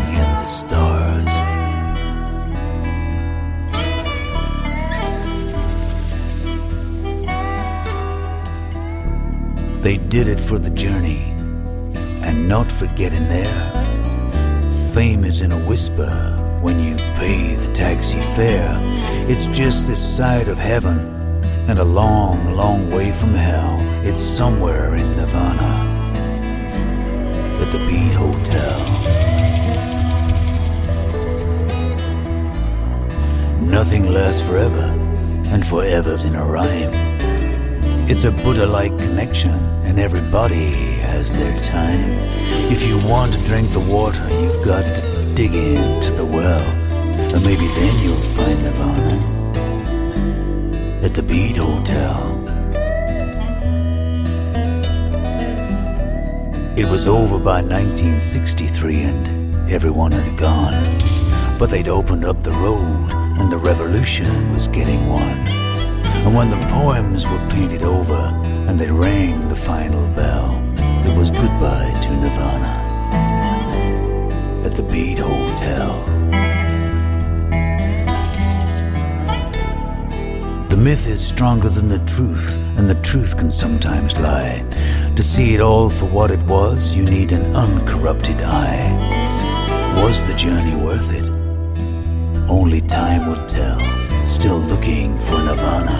They did it for the journey and not for getting there. Fame is in a whisper when you pay the taxi fare. It's just this side of heaven and a long, long way from hell. It's somewhere in Nirvana at the Beat Hotel. Nothing lasts forever, and forever's in a rhyme. It's a Buddha like connection, and everybody has their time. If you want to drink the water, you've got to dig into the well, and maybe then you'll find Nirvana at the Beat Hotel. It was over by 1963 and everyone had gone. But they'd opened up the road and the revolution was getting won. And when the poems were painted over and they rang the final bell, it was goodbye to Nirvana at the Beat Hotel. The myth is stronger than the truth, and the truth can sometimes lie. To see it all for what it was, you need an uncorrupted eye. Was the journey worth it? Only time would tell. Still looking for Nirvana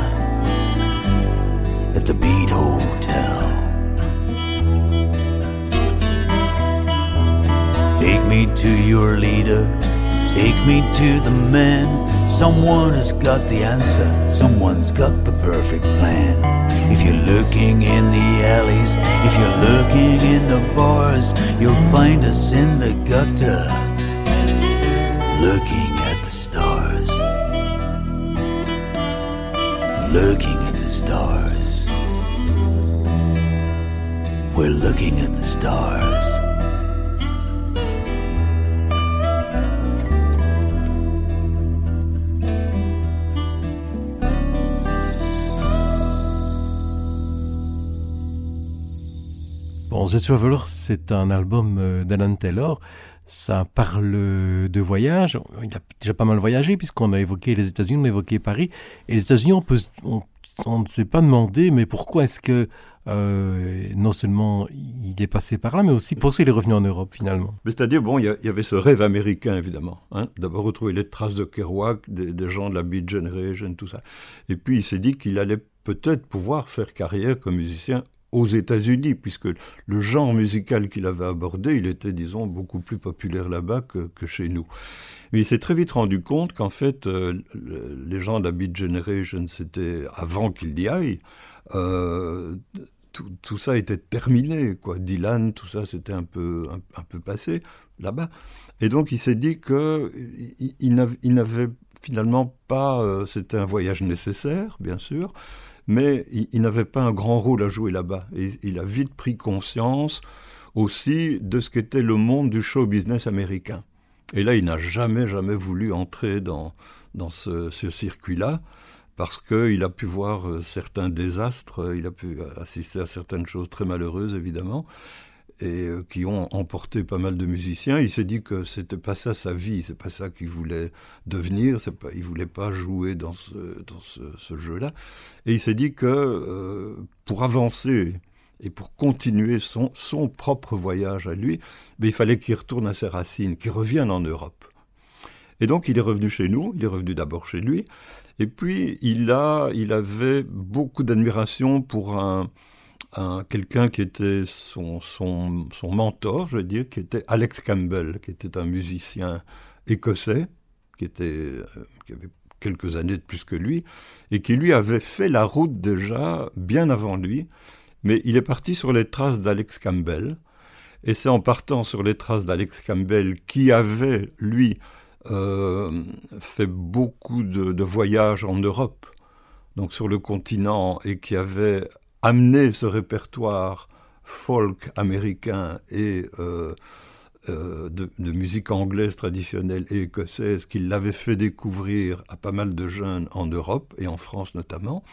at the Beat Hotel. Take me to your leader, take me to the man. Someone has got the answer, someone's got the perfect plan. If you're looking in the alleys, if you're looking in the bars, you'll find us in the gutter, looking at the stars. We're looking at the stars. C'est un album euh, d'Alan Taylor ça parle de voyage. Il a déjà pas mal voyagé puisqu'on a évoqué les États-Unis, on a évoqué Paris. Et les États-Unis, on peut, on, ne s'est pas demandé, mais pourquoi est-ce que euh, non seulement il est passé par là, mais aussi pourquoi il est revenu en Europe finalement? C'est-à-dire, bon, il y, a- il y avait ce rêve américain, évidemment. Hein, D'abord retrouver les traces de Kerouac, des, des gens de la Beat Generation, tout ça. Et puis il s'est dit qu'il allait peut-être pouvoir faire carrière comme musicien aux États-Unis, puisque le genre musical qu'il avait abordé, il était, disons, beaucoup plus populaire là-bas que, chez nous. Mais il s'est très vite rendu compte qu'en fait, euh, le- les gens de la Beat Generation, c'était avant qu'il y aille. euh, tout, ça était terminé, quoi. Dylan, tout ça, c'était un peu, un, peu passé là-bas. Et donc, il s'est dit que il n'avait finalement pas. euh, c'était un voyage nécessaire, bien sûr, mais il, n'avait pas un grand rôle à jouer là-bas. Et il a vite pris conscience aussi de ce qu'était le monde du show business américain. Et là, il n'a jamais, jamais voulu entrer dans, dans ce, ce circuit-là parce qu'il a pu voir euh, certains désastres, euh, il a pu assister à certaines choses très malheureuses, évidemment, et euh, qui ont emporté pas mal de musiciens. Il s'est dit que c'était pas ça sa vie, c'est pas ça qu'il voulait devenir, c'est pas, il voulait pas jouer dans ce, jeu-là. Et il s'est dit que euh, pour avancer et pour continuer son, son propre voyage à lui, ben, il fallait qu'il retourne à ses racines, qu'il revienne en Europe. Et donc il est revenu chez nous, il est revenu d'abord chez lui, et puis il, a, il avait beaucoup d'admiration pour un, un- quelqu'un qui était son, son, son mentor, je veux dire, qui était Alex Campbell, qui était un musicien écossais, qui, était, euh, qui avait quelques années de plus que lui, et qui lui avait fait la route déjà bien avant lui, mais il est parti sur les traces d'Alex Campbell, et c'est en partant sur les traces d'Alex Campbell qui avait, lui, euh, fait beaucoup de, de voyages en Europe, donc sur le continent, et qui avait amené ce répertoire folk américain et euh, euh, de, musique anglaise traditionnelle et écossaise, qu'il l'avait fait découvrir à pas mal de jeunes en Europe et en France notamment.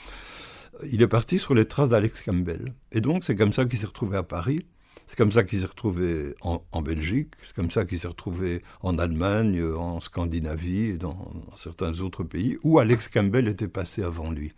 Il est parti sur les traces d'Alex Campbell. Et donc c'est comme ça qu'il s'est retrouvé à Paris. C'est comme ça qu'il s'est retrouvé en, Belgique, c'est comme ça qu'il s'est retrouvé en Allemagne, en Scandinavie et dans certains autres pays où Alex Campbell était passé avant lui.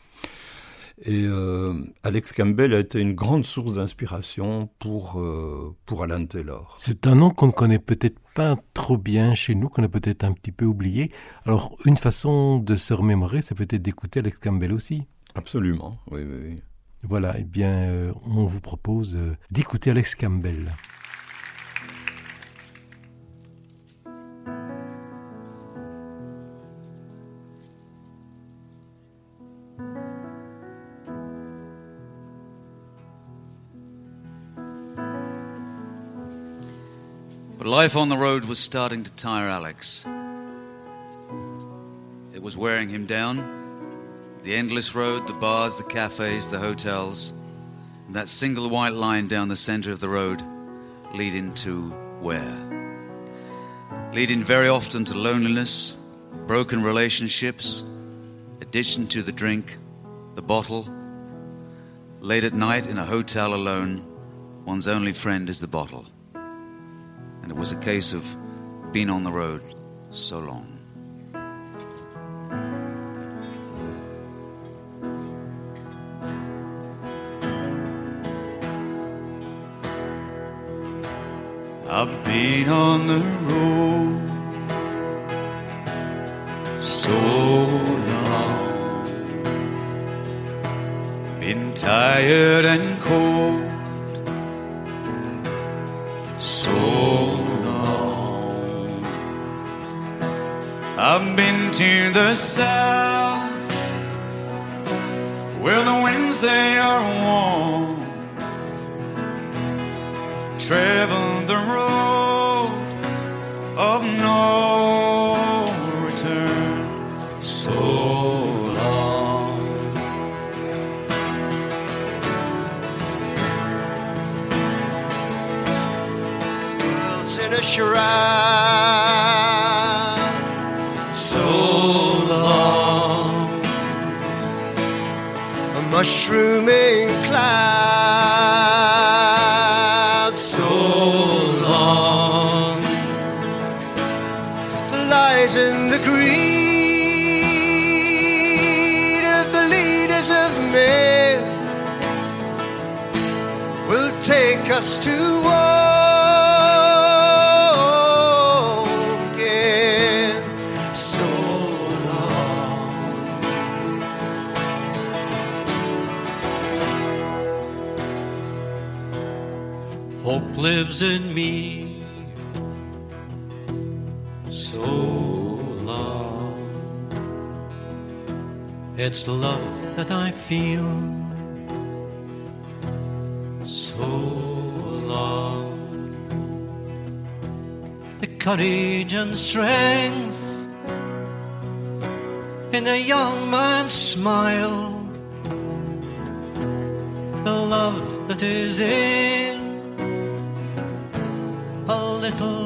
Et euh, Alex Campbell a été une grande source d'inspiration pour, euh, pour Alan Taylor. C'est un nom qu'on ne connaît peut-être pas trop bien chez nous, qu'on a peut-être un petit peu oublié. Alors, une façon de se remémorer, c'est peut-être d'écouter Alex Campbell aussi. Absolument, oui, oui, oui. Voilà, eh bien, euh, on vous propose d'écouter Alex Campbell. Life on the road was starting to tire Alex. It was wearing him down. The endless road, the bars, the cafes, the hotels, and that single white line down the center of the road leading to where? Leading very often to loneliness, broken relationships, addiction to the drink, the bottle. Late at night in a hotel alone, one's only friend is the bottle and it was a case of being on the road so long. I've been on the road so long, been tired and cold I've been to the south where the winds they are warm traveled the road of no return so long. world's in a shroud. mushrooming clouds. So long, the light and the greed of the leaders of men will take us to. It's love that I feel. So long. The courage and strength in a young man's smile. The love that is in a little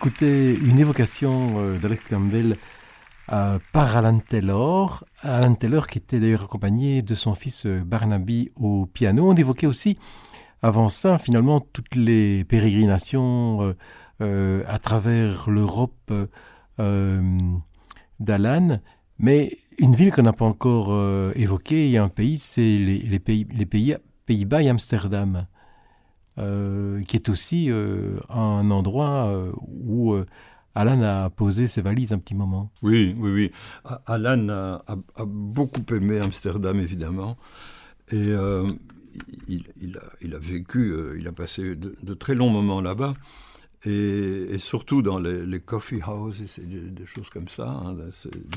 Écoutait une évocation euh, d'Alex Campbell euh, par Alan Taylor. Alan Taylor qui était d'ailleurs accompagné de son fils euh, Barnaby au piano. On évoquait aussi avant ça finalement toutes les pérégrinations à travers l'Europe d'Alan. Mais une ville qu'on n'a pas encore évoquée, a un pays, c'est les, pays, pays, Pays-Bas et Amsterdam euh, qui est aussi euh, un endroit euh, où Alan a posé ses valises un petit moment. Oui, oui, oui. Alan a, beaucoup aimé Amsterdam, évidemment. Et il, a, vécu, il a passé de, très longs moments là-bas. Et, surtout dans les, coffee houses, des, des choses comme ça, hein,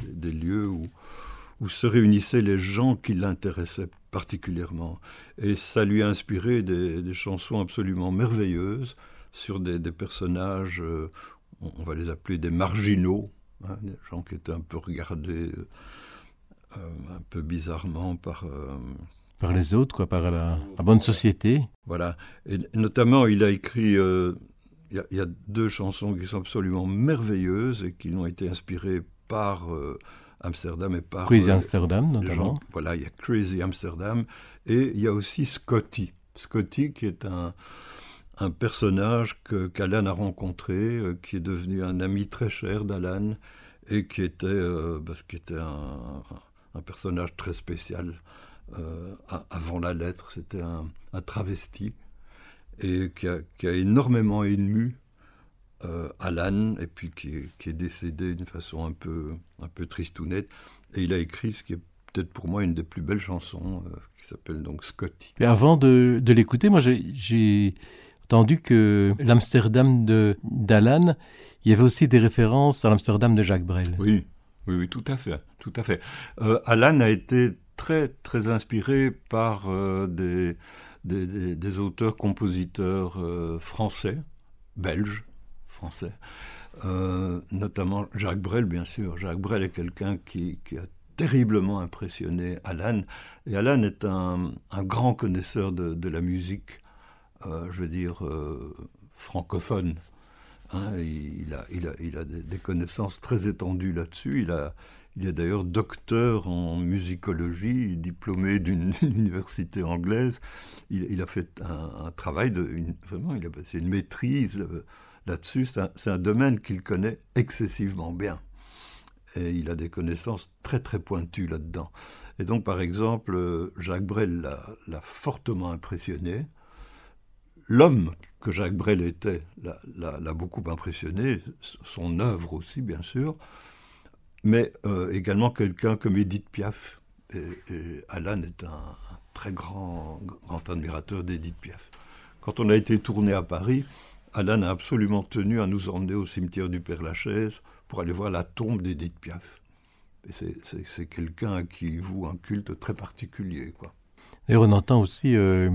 des, lieux où se réunissaient les gens qui l'intéressaient particulièrement. Et ça lui a inspiré des, des chansons absolument merveilleuses sur des, des personnages, euh, on, va les appeler des marginaux, hein, des gens qui étaient un peu regardés euh, un peu bizarrement par... euh, Par les autres, quoi, par la, la bonne société. voilà. Et notamment, il a écrit. Il y, y a deux chansons qui sont absolument merveilleuses et qui ont été inspirées par Amsterdam et par. Crazy euh, Amsterdam, notamment. gens. Voilà, il y a Crazy Amsterdam et il y a aussi Scotty. Scotty, qui est un, un personnage que qu'Alan a rencontré, euh, qui est devenu un ami très cher d'Alan et qui était, euh, parce qu'il était un, un personnage très spécial. Euh, avant la lettre, c'était un, un travesti et qui a, qui a énormément ému euh, Alan et puis qui est, qui est décédé d'une façon un peu, un peu tristounette. Et il a écrit ce qui est peut-être pour moi une des plus belles chansons, euh, qui s'appelle donc Scotty. Et avant de, de l'écouter, moi j'ai- entendu que l'Amsterdam de- d'Alan, il y avait aussi des références à l'Amsterdam de Jacques Brel. Oui, oui, oui, tout à fait, tout à fait. Euh, Alan a été très, très inspiré par euh, des, des, auteurs-compositeurs français, belges, euh, notamment Jacques Brel, bien sûr. Jacques Brel est quelqu'un qui, a terriblement impressionné Alan, et Alan est un, grand connaisseur de, la musique, euh, je veux dire, euh, francophone. Hein, il, a, il, a, il a des, connaissances très étendues là-dessus. Il, il est d'ailleurs docteur en musicologie, diplômé d'une université anglaise. Il, a fait un, travail de. Vraiment, il a c'est une maîtrise là-dessus. C'est un, domaine qu'il connaît excessivement bien. Et il a des connaissances très très pointues là-dedans. Et donc, par exemple, euh, Jacques Brel l'a l'a fortement impressionné. L'homme que Jacques Brel était l'a beaucoup impressionné, son œuvre aussi, bien sûr, mais euh, également quelqu'un comme Edith Piaf. Et, Alan est un, très grand, grand admirateur d'Edith Piaf. Quand on a été tourné à Paris, Alan a absolument tenu à nous emmener au cimetière du Père-Lachaise pour aller voir la tombe d'Edith Piaf. C'est quelqu'un à qui il voue un culte très particulier, quoi. Et on entend aussi euh,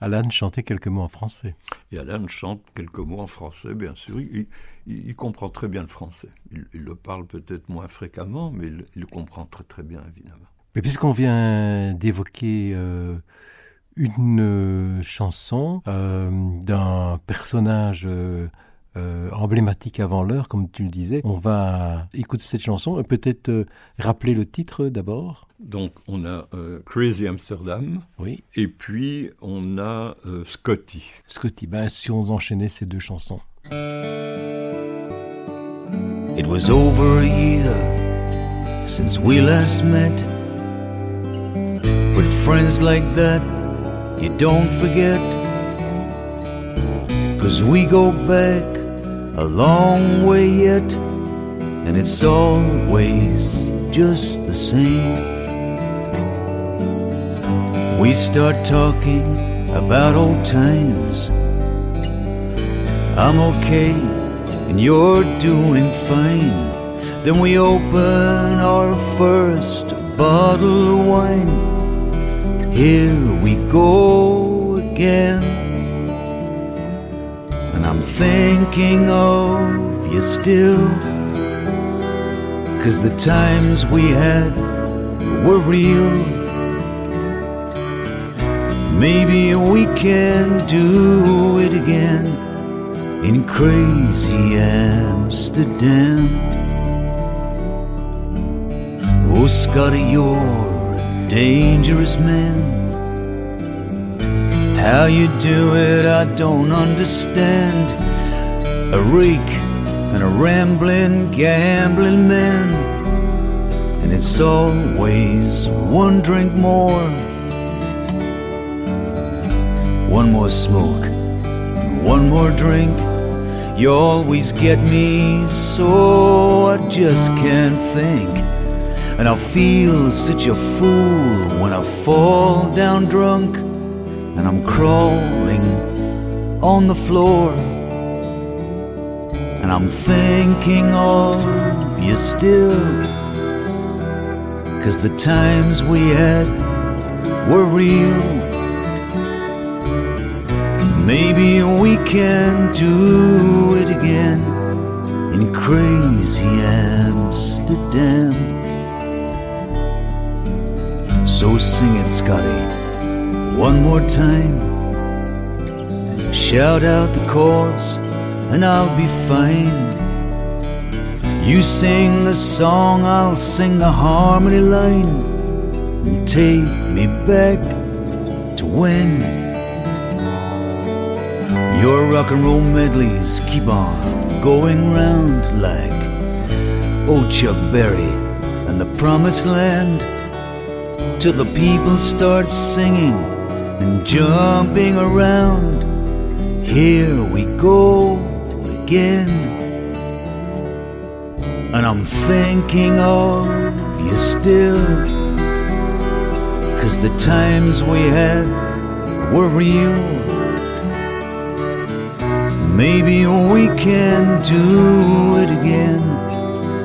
Alan chanter quelques mots en français. Et Alan chante quelques mots en français, bien sûr. Il, comprend très bien le français. Il, le parle peut-être moins fréquemment, mais il, le comprend très très bien, évidemment. Mais puisqu'on vient d'évoquer euh, une euh, chanson d'un personnage euh, emblématique avant l'heure, comme tu le disais. On va écouter cette chanson et peut-être euh, rappeler le titre d'abord. Donc on a euh, Crazy Amsterdam. Oui. Et puis on a Scotty. Scotty. Ben, si on enchaînait ces deux chansons. It was over a year since we last met. With friends like that, you don't forget. Cause we go back a long way yet, and it's always just the same. We start talking about old times. I'm okay, and you're doing fine. Then we open our first bottle of wine. Here we go again. And I'm thinking of you still. Cause the times we had were real. Maybe we can do it again in crazy Amsterdam. Oh, Scotty, you're dangerous man. How you do it, I don't understand. A rake and a rambling, gambling man. And it's always one drink more. One more smoke, one more drink. You always get me so I just can't think. And I feel such a fool when I fall down drunk and I'm crawling on the floor. And I'm thinking of you still. Cause the times we had were real. Maybe we can do it again in crazy Amsterdam. So sing it, Scotty one more time. Shout out the chords, and I'll be fine. You sing the song, I'll sing the harmony line, and take me back to when your rock and roll medleys keep on going round like old Chuck Berry and the Promised Land till the people start singing and jumping around. Here we go again. And I'm thinking of you still. Cause the times we had were real. Maybe we can do it again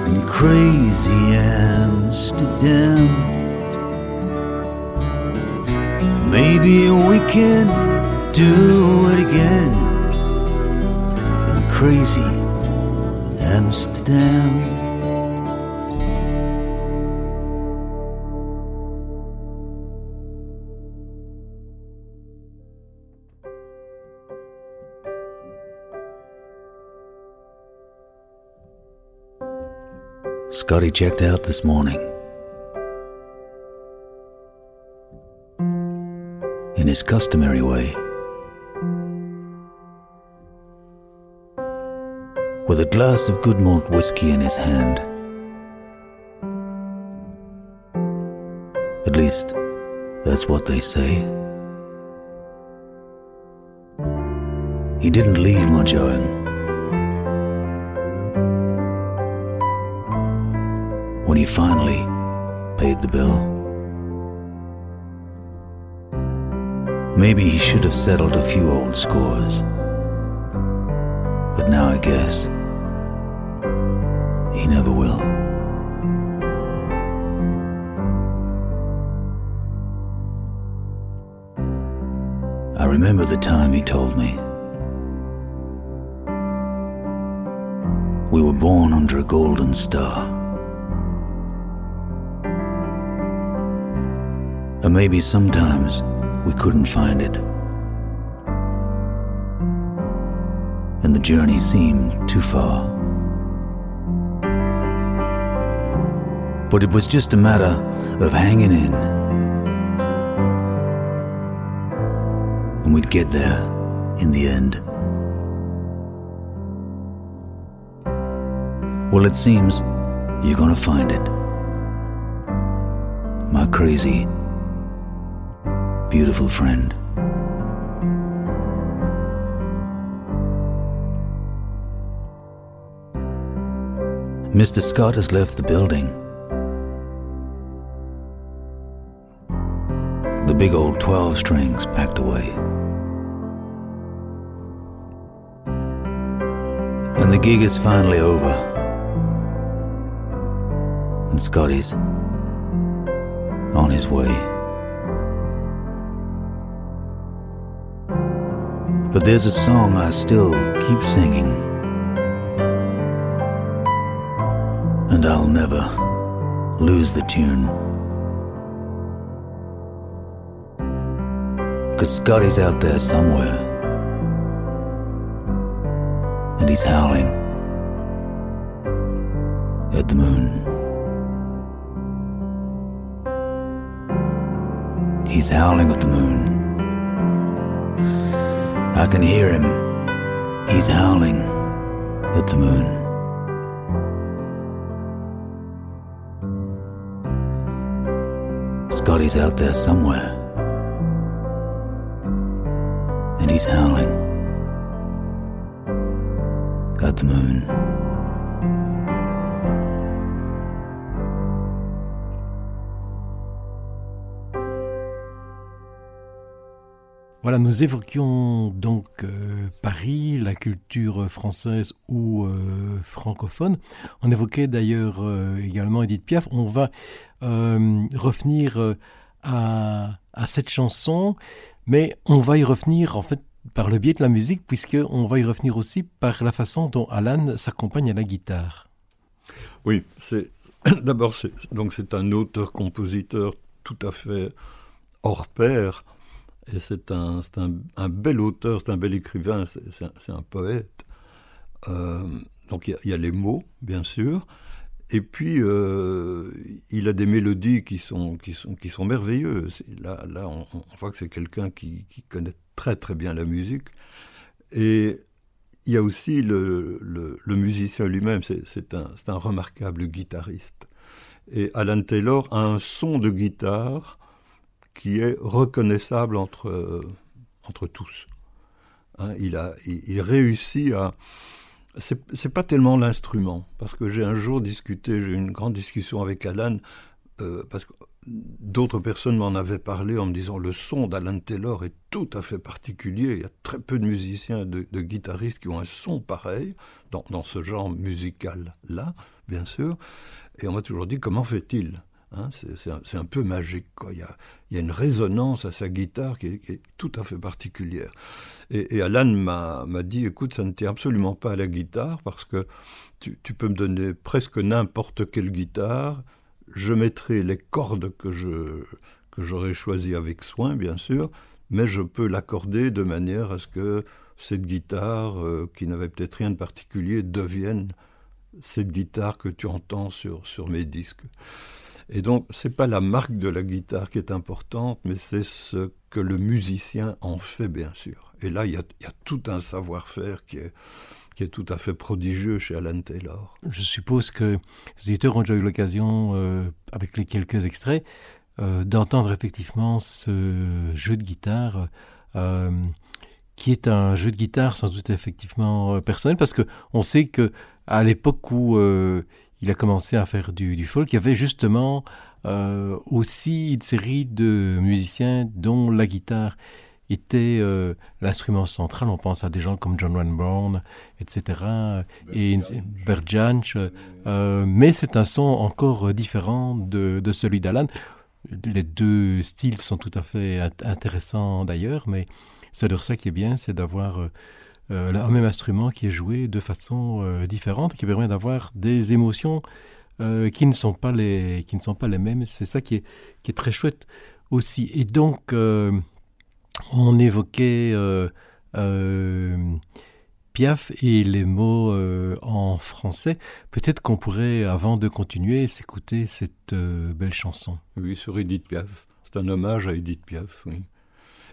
in crazy Amsterdam. Maybe we can do it again in crazy Amsterdam. Scotty checked out this morning. In his customary way. With a glass of good malt whiskey in his hand. At least, that's what they say. he didn't leave much owing. When he finally paid the bill, maybe he should have settled a few old scores. But now I guess he never will. I remember the time he told me. We were born under a golden star. And maybe sometimes we couldn't find it. And the journey seemed too far. But it was just a matter of hanging in. And we'd get there in the end. Well, it seems you're gonna find it. My crazy, beautiful friend. Mr. Scott has left the building. The big old 12 strings packed away. And the gig is finally over. And Scotty's on his way. But there's a song I still keep singing. And I'll never lose the tune. Cause Scotty's out there somewhere. And he's howling at the moon. He's howling at the moon. I can hear him. He's howling at the moon. Scotty's out there somewhere. And he's howling at the moon. Voilà, nous évoquions donc La culture française ou euh, francophone. On évoquait d'ailleurs euh, également Edith Piaf. On va euh, revenir à, à cette chanson, mais on va y revenir en fait par le biais de la musique, puisqu'on va y revenir aussi par la façon dont Alan s'accompagne à la guitare. Oui, c'est d'abord donc c'est un auteur-compositeur tout à fait hors pair et c'est un, un, un bel auteur, c'est un bel écrivain, c'est, un, poète. Euh, donc il y, a- les mots, bien sûr, et puis euh, il a des mélodies qui sont, qui sont, qui sont merveilleuses. Là, là on, voit que c'est quelqu'un qui, qui connaît très très bien la musique. Et il y a aussi le, le, musicien lui-même, c'est, un, un remarquable guitariste. Et Alan Taylor a un son de guitare qui est reconnaissable entre, euh, entre tous. Hein, il, a, il, réussit à... C'est pas tellement l'instrument, parce que j'ai un jour discuté, j'ai eu une grande discussion avec Alan, euh, parce que d'autres personnes m'en avaient parlé en me disant le son d'Alan Taylor est tout à fait particulier. Il y a très peu de musiciens, de, de guitaristes qui ont un son pareil dans, dans ce genre musical-là, bien sûr. Et on m'a toujours dit comment fait-il? Hein, c'est un, peu magique. Quoi. Il, y a, une résonance à sa guitare qui est, tout à fait particulière. Et, Alan m'a dit, écoute, ça ne tient absolument pas à la guitare parce que tu, peux me donner presque n'importe quelle guitare, je mettrai les cordes que j'aurais choisies avec soin, bien sûr, mais je peux l'accorder de manière à ce que cette guitare, euh, qui n'avait peut-être rien de particulier, devienne cette guitare que tu entends sur mes disques. Et donc, c'est pas la marque de la guitare qui est importante, mais c'est ce que le musicien en fait, bien sûr. Et là, il y a, tout un savoir-faire qui est, tout à fait prodigieux chez Alan Taylor. Je suppose que les auditeurs ont déjà eu l'occasion, euh, avec les quelques extraits, euh, d'entendre effectivement ce jeu de guitare euh, qui est un jeu de guitare sans doute effectivement personnel, parce que on sait que à l'époque où il a commencé à faire du, du folk, il y avait justement euh, aussi une série de musiciens dont la guitare était euh, l'instrument central. On pense à des gens comme John Renbourn, etc. Et Bert Jansch. Euh, mais c'est un son encore différent de, de celui d'Alan. Les deux styles sont tout à fait int- intéressants d'ailleurs, mais c'est de ça qui est bien, c'est d'avoir euh, euh, un même instrument qui est joué de façon euh, différente, qui permet d'avoir des émotions euh, qui ne sont pas les qui ne sont pas les mêmes. C'est ça qui est qui est très chouette aussi. Et donc on évoquait Piaf et les mots en français. Peut-être qu'on pourrait, avant de continuer, s'écouter cette belle chanson. Oui, sur Edith Piaf. C'est un hommage à Edith Piaf, oui.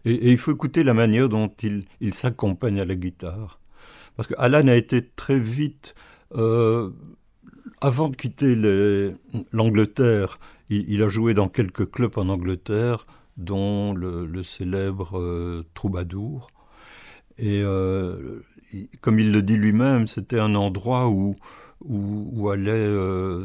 Et, il faut écouter la manière dont il, s'accompagne à la guitare. Parce que Alan a été très vite, euh, avant de quitter l'Angleterre, il, a joué dans quelques clubs en Angleterre, dont le, célèbre euh, Troubadour. Et euh, comme il le dit lui-même, c'était un endroit où, où, où allaient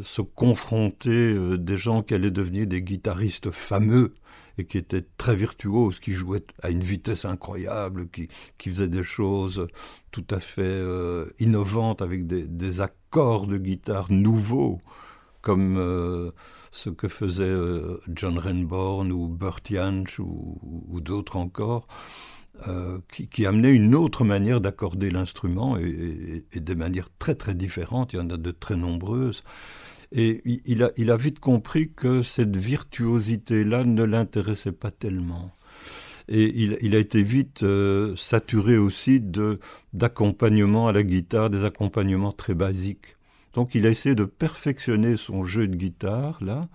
se confronter des gens qui allaient devenir des guitaristes fameux et qui étaient très virtuoses, qui jouaient à une vitesse incroyable, qui, qui faisaient des choses tout à fait euh, innovantes avec des, accords de guitare nouveaux, comme euh, ce que faisait euh, John Renbourn ou Burt Jansch ou, d'autres encore. qui, qui amenaient une autre manière d'accorder l'instrument et, et- et des manières très très différentes. Il y en a de très nombreuses. Et il- a, vite compris que cette virtuosité-là ne l'intéressait pas tellement. Et il, a été vite euh, saturé aussi de d'accompagnement à la guitare, des accompagnements très basiques. Donc il a essayé de perfectionner son jeu de guitare, là,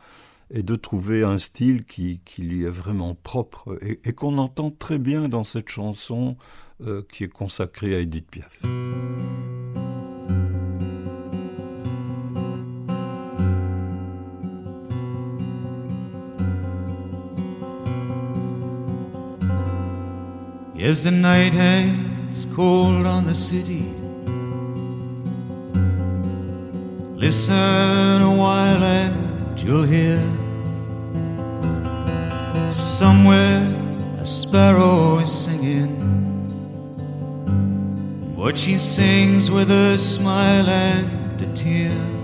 et de trouver un style qui, lui est vraiment propre et, et qu'on entend très bien dans cette chanson euh, qui est consacrée à Edith Piaf. Yes, the night hangs cold on the city. Listen a while and you'll hear somewhere a sparrow is singing. What she sings with a smile and a tear.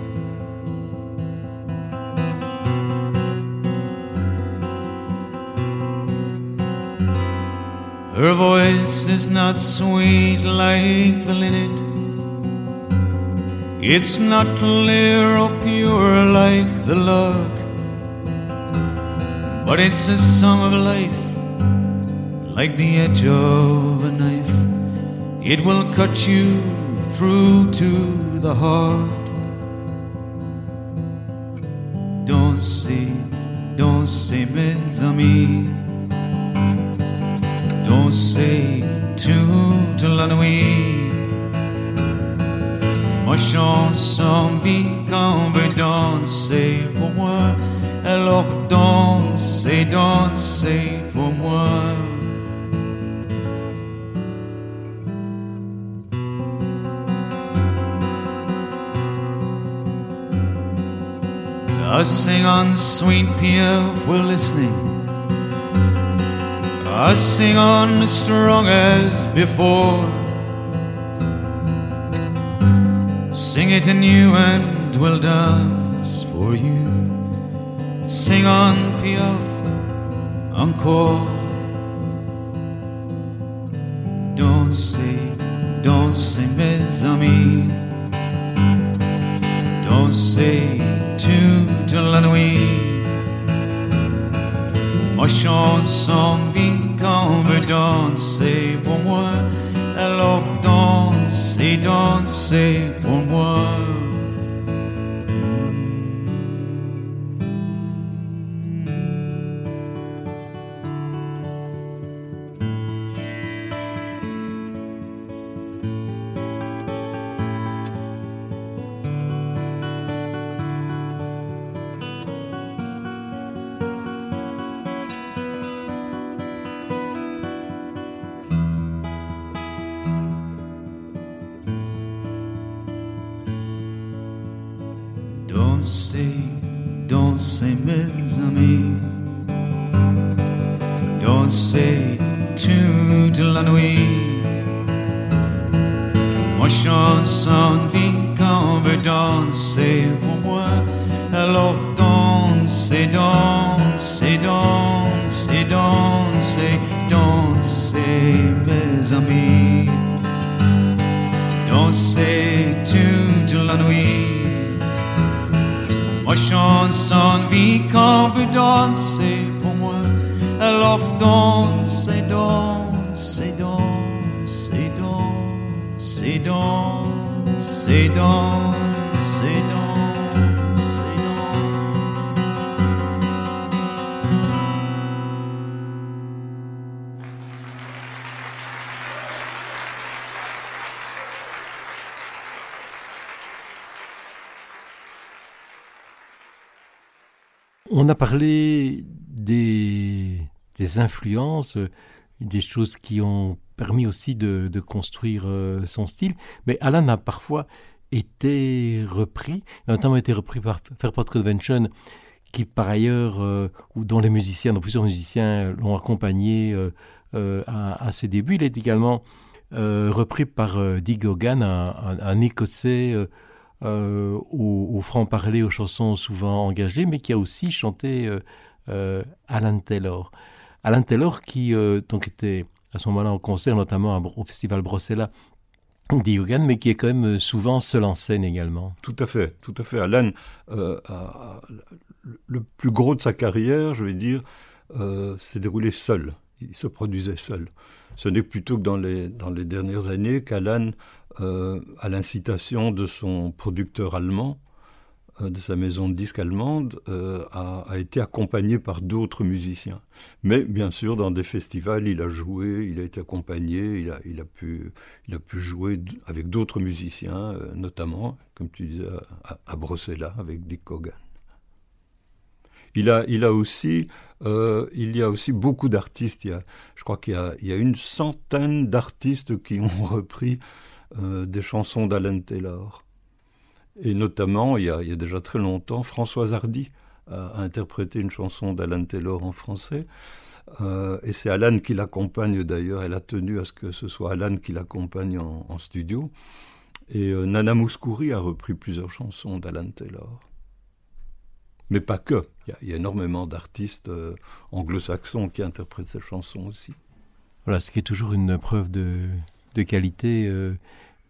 Her voice is not sweet like the linnet. It's not clear or pure like the lark. But it's a song of life, like the edge of a knife. It will cut you through to the heart. Don't say, don't say, mes amis. Don't say toute la nuit. Ma chanson vit qu'on veut danser pour moi. Alors dansez, dansez pour moi. I sing on sweet piaf, we're listening. I sing on as strong as before. Sing it anew and we'll dance for you. Sing on Piaf, encore. Don't say, don't say, mes amis. Don't say toute la nuit. Ma chanson vit qu'on veut danser pour moi. Alors dansez, dansez pour moi. Mes amis. Dansez toute la nuit. Moi chanson vie qu'on veut danser pour moi. Alors dansez, dansez, dansez, dansez, dansez, dansez, dansez, On a parlé des, influences, des choses qui ont permis aussi de, construire euh, son style, mais Alan a parfois été repris, notamment été repris par Fairport Convention, qui par ailleurs, euh, dont les musiciens, dont plusieurs musiciens l'ont accompagné euh, à, ses débuts. Il est également repris par Dick Hogan, un, un Écossais euh, au, au aux chansons souvent engagées, mais qui a aussi chanté euh, euh, Alan Taylor. Alan Taylor qui euh, donc était à ce moment-là en concert, notamment au Festival Brossella, dit mais qui est quand même souvent seul en scène également. Tout à fait, tout à fait. Alan, le plus gros de sa carrière, je vais dire, s'est déroulé seul. Il se produisait seul. Ce n'est plutôt que dans les, dans les dernières années qu'Alan, euh, à l'incitation de son producteur allemand, euh, de sa maison de disques allemande, euh, a, été accompagné par d'autres musiciens. Mais bien sûr, dans des festivals, il a joué, il a été accompagné, il a, pu, jouer avec d'autres musiciens, notamment, comme tu disais, à, à avec Dick Hogan. Il a, aussi, il y a aussi beaucoup d'artistes. Je crois qu'il y, a une centaine d'artistes qui ont repris euh, des chansons d'Alan Taylor. Et notamment, il y, a, il y, a, déjà très longtemps, Françoise Hardy a, interprété une chanson d'Alan Taylor en français. Euh, et c'est Alan qui l'accompagne d'ailleurs. Elle a tenu à ce que ce soit Alan qui l'accompagne en, studio. Et euh, Nana Mouskouri a repris plusieurs chansons d'Alan Taylor. Mais pas que. Il y a, énormément d'artistes anglo-saxons qui interprètent ces chansons aussi. Voilà, ce qui est toujours une preuve de, de qualité,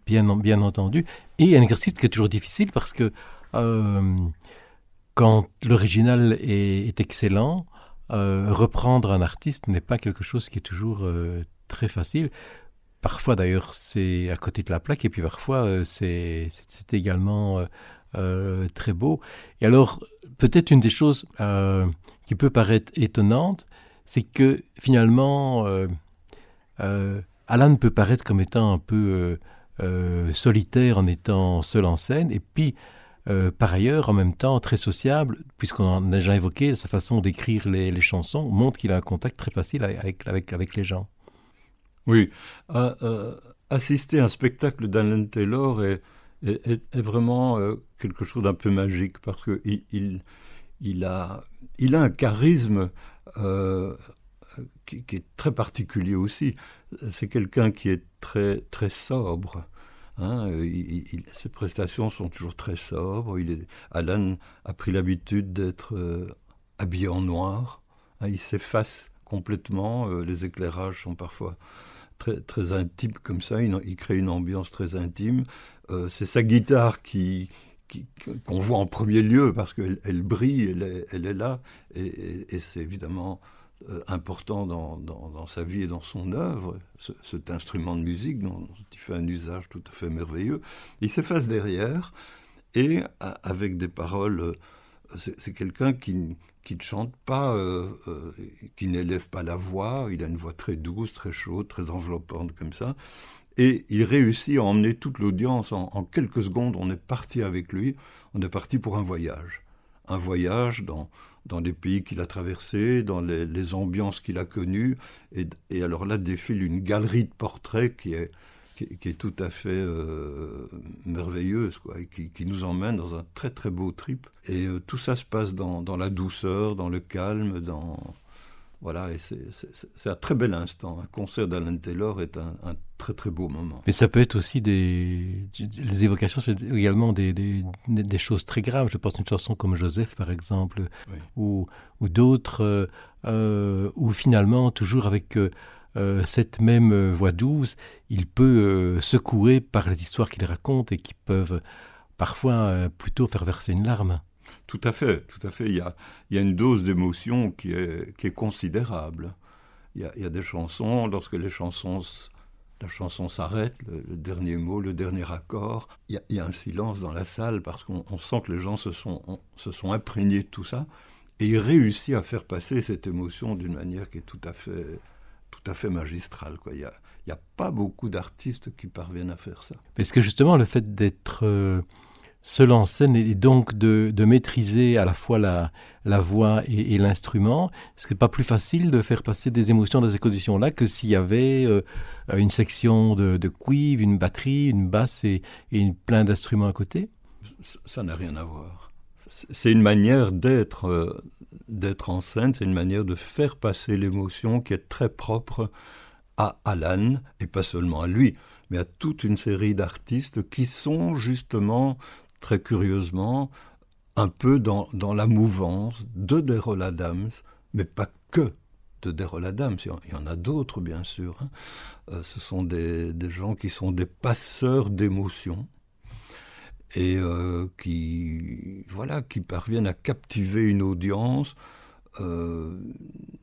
bien, bien entendu. Et un exercice qui est toujours difficile parce que euh, quand l'original est, excellent, euh, reprendre un artiste n'est pas quelque chose qui est toujours euh, très facile. Parfois, d'ailleurs, c'est à côté de la plaque, et puis parfois, c'est également très beau. Et alors, peut-être une des choses qui peut paraître étonnante, c'est que finalement, Alan peut paraître comme étant un peu euh, solitaire en étant seul en scène, et puis par ailleurs, en même temps, très sociable, puisqu'on en a déjà évoqué, sa façon d'écrire les, chansons montre qu'il a un contact très facile avec, avec, les gens. Oui, assister à un spectacle d'Alan Taylor est, vraiment quelque chose d'un peu magique parce qu'il il, il, a, il a un charisme euh, qui, est très particulier aussi. C'est quelqu'un qui est très, très sobre. Hein, ses prestations sont toujours très sobres. Alan a pris l'habitude d'être euh, habillé en noir. Hein, il s'efface complètement. Euh, les éclairages sont parfois très, très intimes comme ça. Il, crée une ambiance très intime. Euh, C'est sa guitare qui, qu'on voit en premier lieu parce qu'elle elle brille, elle est, là, et c'est évidemment euh, important dans, dans, sa vie et dans son œuvre, ce, cet instrument de musique dont il fait un usage tout à fait merveilleux. Il s'efface derrière, et avec des paroles, euh, c'est quelqu'un qui, qui ne chante pas, euh, qui n'élève pas la voix, il a une voix très douce, très chaude, très enveloppante comme ça, et il réussit à emmener toute l'audience en, en, quelques secondes. On est parti avec lui, on est parti pour un voyage. Un voyage dans, dans les pays qu'il a traversés, dans les, ambiances qu'il a connues. Et, alors là défile une galerie de portraits qui est, qui est tout à fait euh, merveilleuse, quoi, et qui, qui, nous emmène dans un très très beau trip. Et euh, tout ça se passe dans, dans, la douceur, dans le calme, dans voilà, et c'est un très bel instant. Un concert d'Alan Taylor est un, un, très très beau moment. Mais ça peut être aussi des les évocations, également des, des, des choses très graves. Je pense à une chanson comme Joseph, par exemple, oui. ou, ou d'autres, euh, où finalement, toujours avec euh, euh, cette même voix douce, il peut euh, secouer par les histoires qu'il raconte et qui peuvent parfois euh, plutôt faire verser une larme. Tout à fait, tout à fait. Il y a, une dose d'émotion qui est, considérable. Il y, a, des chansons, lorsque la chanson s'arrête, le, dernier mot, le dernier accord, il y a, un silence dans la salle parce qu'on sent que les gens se sont, imprégnés de tout ça et il réussit à faire passer cette émotion d'une manière qui est tout à fait, magistrale. Il n'y a pas beaucoup d'artistes qui parviennent à faire ça. Parce que justement, le fait d'être euh, seul en scène et donc de, maîtriser à la fois la, voix et, et l'instrument, ce n'est pas plus facile de faire passer des émotions dans ces conditions-là que s'il y avait euh, une section de, de cuivre, une batterie, une basse et, plein d'instruments à côté Ça n'a rien à voir. C'est une manière d'être euh, d'être en scène, c'est une manière de faire passer l'émotion qui est très propre à Alan, et pas seulement à lui, mais à toute une série d'artistes qui sont justement, très curieusement, un peu dans, dans la mouvance de Derol Adams, mais pas que de Derol Adams, il y en a d'autres bien sûr. Hein. Euh, ce sont des, des gens qui sont des passeurs d'émotions et euh, qui, voilà, qui parviennent à captiver une audience euh,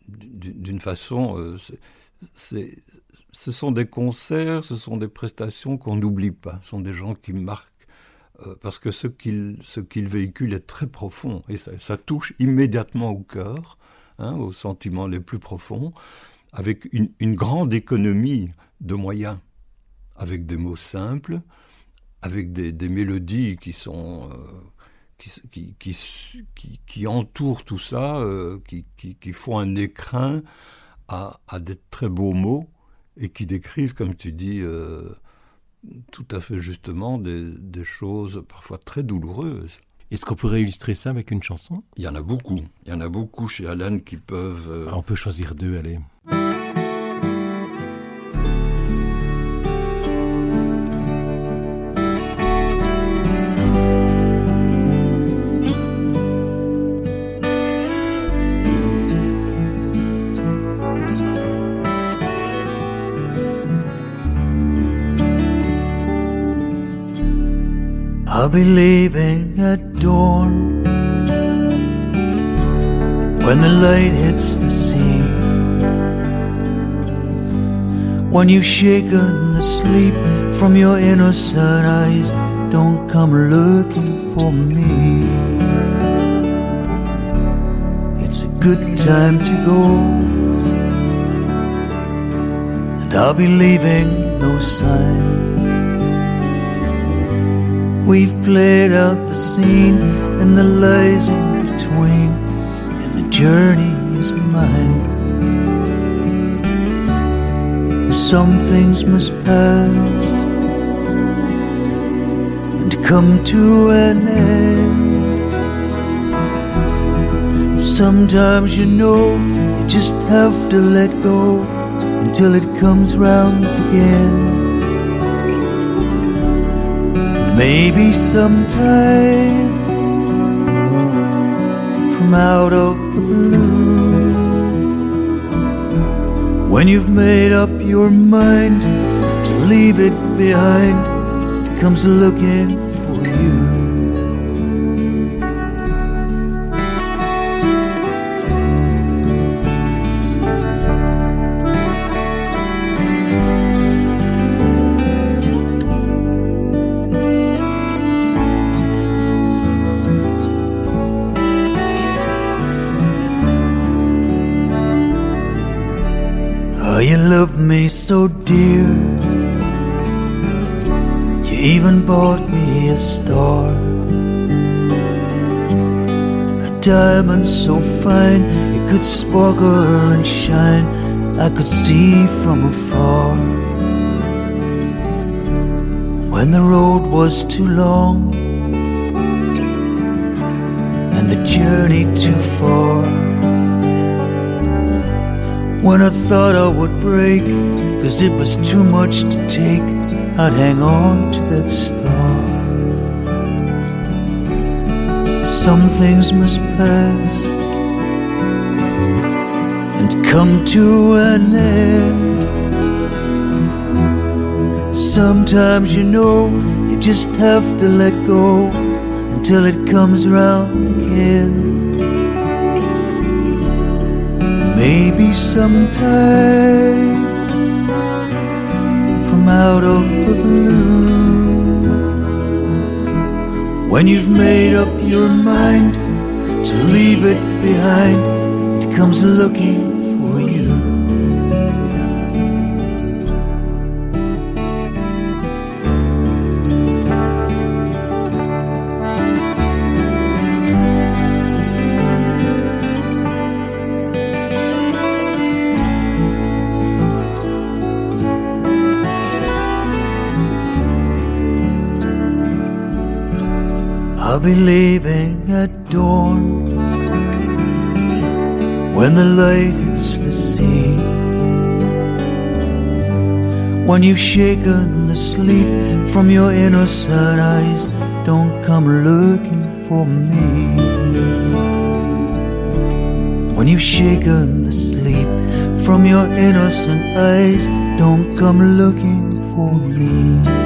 d'une façon... Euh, ce sont des concerts, ce sont des prestations qu'on n'oublie pas, ce sont des gens qui marquent parce que ce qu'ils qu véhiculent est très profond et ça, touche immédiatement au cœur, hein, aux sentiments les plus profonds, avec une, grande économie de moyens, avec des mots simples, avec des, des mélodies qui sont euh, qui, qui, qui, entourent tout ça, euh, qui, font un écrin à, à des très beaux mots et qui décrivent, comme tu dis, euh, tout à fait justement des, des choses parfois très douloureuses. Est-ce qu'on pourrait illustrer ça avec une chanson? Il y en a beaucoup. Il y en a beaucoup chez Alan qui peuvent... Euh... Ah, on peut choisir deux, allez. Be leaving at dawn when the light hits the sea. When you've shaken the sleep from your innocent eyes, don't come looking for me. It's a good time to go, and I'll be leaving no sign. We've played out the scene and the lies in between, and the journey is mine. Some things must pass and come to an end. Sometimes you know you just have to let go until it comes round again. Maybe sometime from out of the blue, when you've made up your mind to leave it behind, it comes looking for you. So dear. You even bought me a star. A diamond so fine it could sparkle and shine. I could see from afar. when the road was too long and the journey too far. When I thought I would break, cause it was too much to take, I'd hang on to that star. Some things must pass and come to an end. Sometimes you know you just have to let go until it comes round again. Maybe sometime out of the blue, when you've made up your mind to leave it behind, it comes looking be leaving at dawn when the light hits the sea. When you've shaken the sleep from your innocent eyes, don't come looking for me. When you've shaken the sleep from your innocent eyes, don't come looking for me.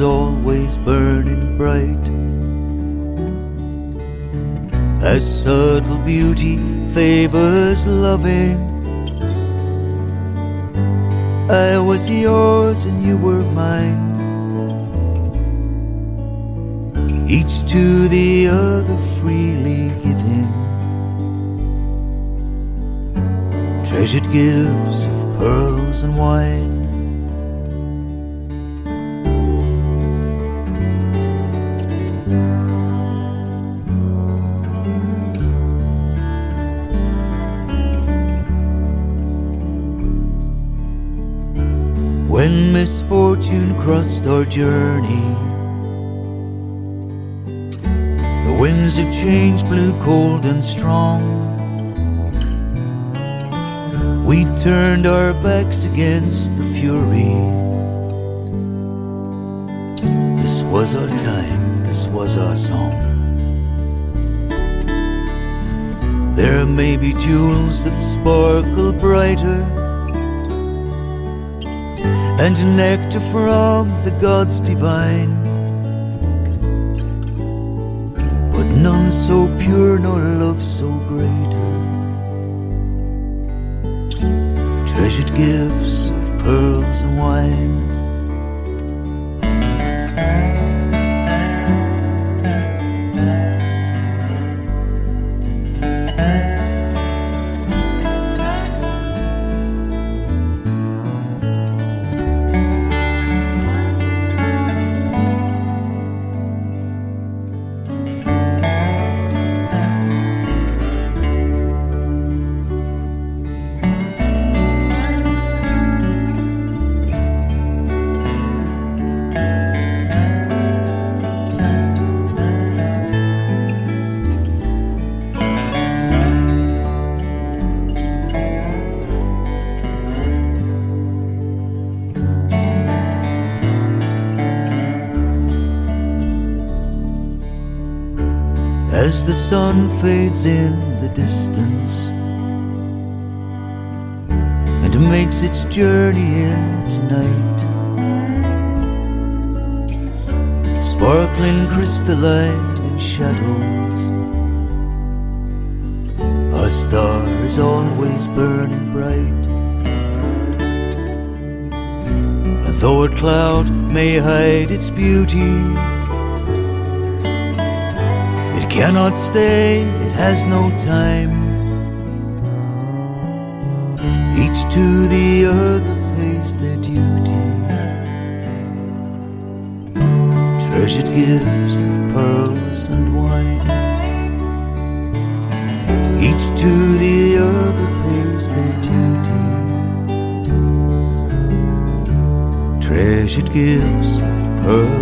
Always burning bright. As subtle beauty favors loving. I was yours and you were mine. Each to the other freely giving. Treasured gifts of pearls and wine. Journey, the winds of change blew cold and strong. We turned our backs against the fury. This was our time, this was our song. There may be jewels that sparkle brighter and nectar from the gods divine. But none so pure, nor love so greater. Treasured gifts of pearls and wine. Sun fades in the distance and makes its journey into night. sparkling crystalline in shadows. A star is always burning bright. Though a cloud may hide its beauty, cannot stay, it has no time. Each to the other pays their duty. Treasured gifts of pearls and wine. Each to the other pays their duty. Treasured gifts of pearls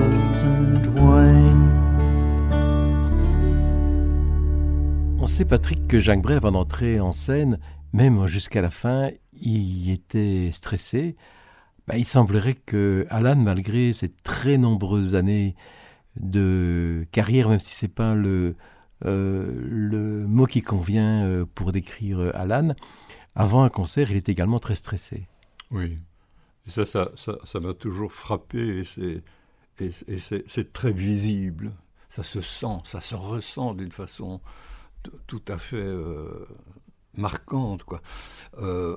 sait, Patrick, que Jacques Brel, avant d'entrer en scène, même jusqu'à la fin, il était stressé. Bah, il semblerait que Alan, malgré ses très nombreuses années de carrière, même si c'est pas le, euh, le mot qui convient euh, pour décrire Alan, avant un concert, il était également très stressé. Oui. Et ça, ça, ça, ça m'a toujours frappé et c'est, très visible. Ça se sent, ça se ressent d'une façon tout à fait euh, marquante, quoi. Euh,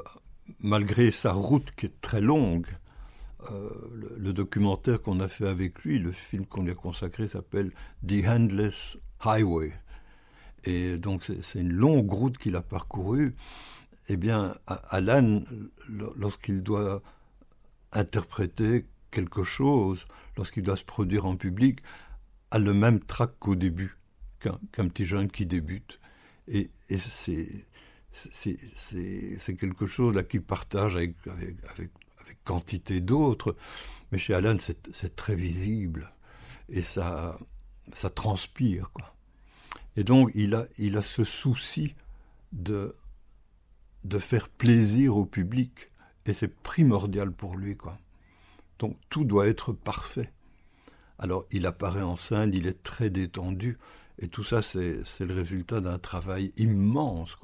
malgré sa route qui est très longue, euh, le, documentaire qu'on a fait avec lui, le film qu'on lui a consacré s'appelle The Handless Highway. Et donc c'est une longue route qu'il a parcourue. Eh bien, Alan, lorsqu'il doit interpréter quelque chose, lorsqu'il doit se produire en public, a le même trac qu'au début, qu'un petit jeune qui débute. Et, c'est quelque chose là qu'il partage avec, quantité d'autres. Mais chez Alan, c'est très visible. Et ça, ça transpire, quoi. Et donc, il a, il a ce souci de, de faire plaisir au public. Et c'est primordial pour lui, quoi. Donc, tout doit être parfait. Alors, il apparaît en scène, il est très détendu. Et tout ça, c'est le résultat d'un travail immense.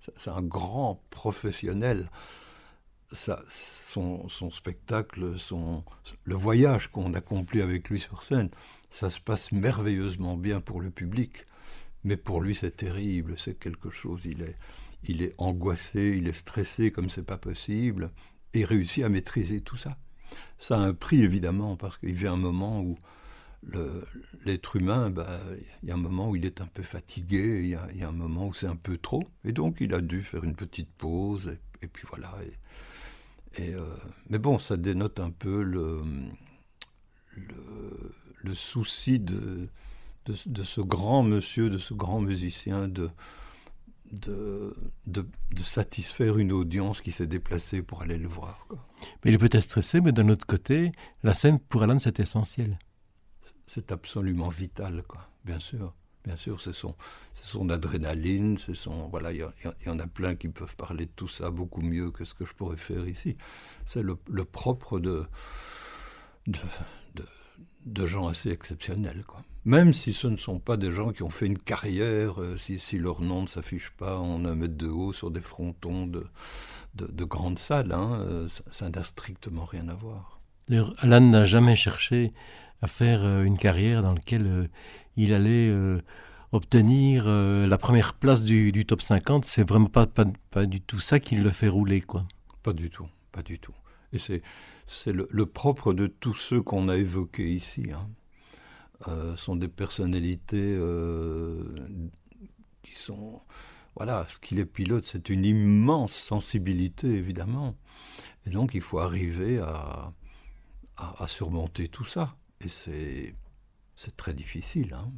C'est- un grand professionnel. Son, spectacle, son, le voyage qu'on accomplit avec lui sur scène, ça se passe merveilleusement bien pour le public. Mais pour lui, c'est terrible, c'est quelque chose. Il est, il est angoissé, il est stressé comme c'est pas possible, et réussit à maîtriser tout ça. Ça a un prix, évidemment, parce qu'il vient un moment où l'être humain, bah, il y a un moment où il est un peu fatigué, il y a, un moment où c'est un peu trop, et donc il a dû faire une petite pause, et, puis voilà. Euh, mais bon, ça dénote un peu le, souci de, ce grand monsieur, de ce grand musicien, de, satisfaire une audience qui s'est déplacée pour aller le voir. Mais il est peut-être stressé, mais d'un autre côté, la scène pour Alan, c'est essentiel. C'est absolument vital, quoi. Bien sûr, bien sûr, c'est son, son adrénaline, c'est son, voilà, il y, en a plein qui peuvent parler de tout ça beaucoup mieux que ce que je pourrais faire ici. C'est le, propre de, de, de, gens assez exceptionnels, quoi. Même si ce ne sont pas des gens qui ont fait une carrière, euh, si, si leur nom ne s'affiche pas en un mètre de haut sur des frontons de, de, de grandes salles, hein, euh, ça n'a strictement rien à voir. D'ailleurs, Alan n'a jamais cherché à faire euh, une carrière dans laquelle euh, il allait euh, obtenir la première place du, du top 50. C'est vraiment pas, pas, pas du tout ça qui le fait rouler, quoi. Pas du tout, pas du tout. Et c'est le, le propre de tous ceux qu'on a évoqués ici. Hein. Sont des personnalités qui sont voilà ce qui les pilote, c'est une immense sensibilité évidemment. Et donc il faut arriver à, à surmonter tout ça. Et c'est c'est très difficile. Hein.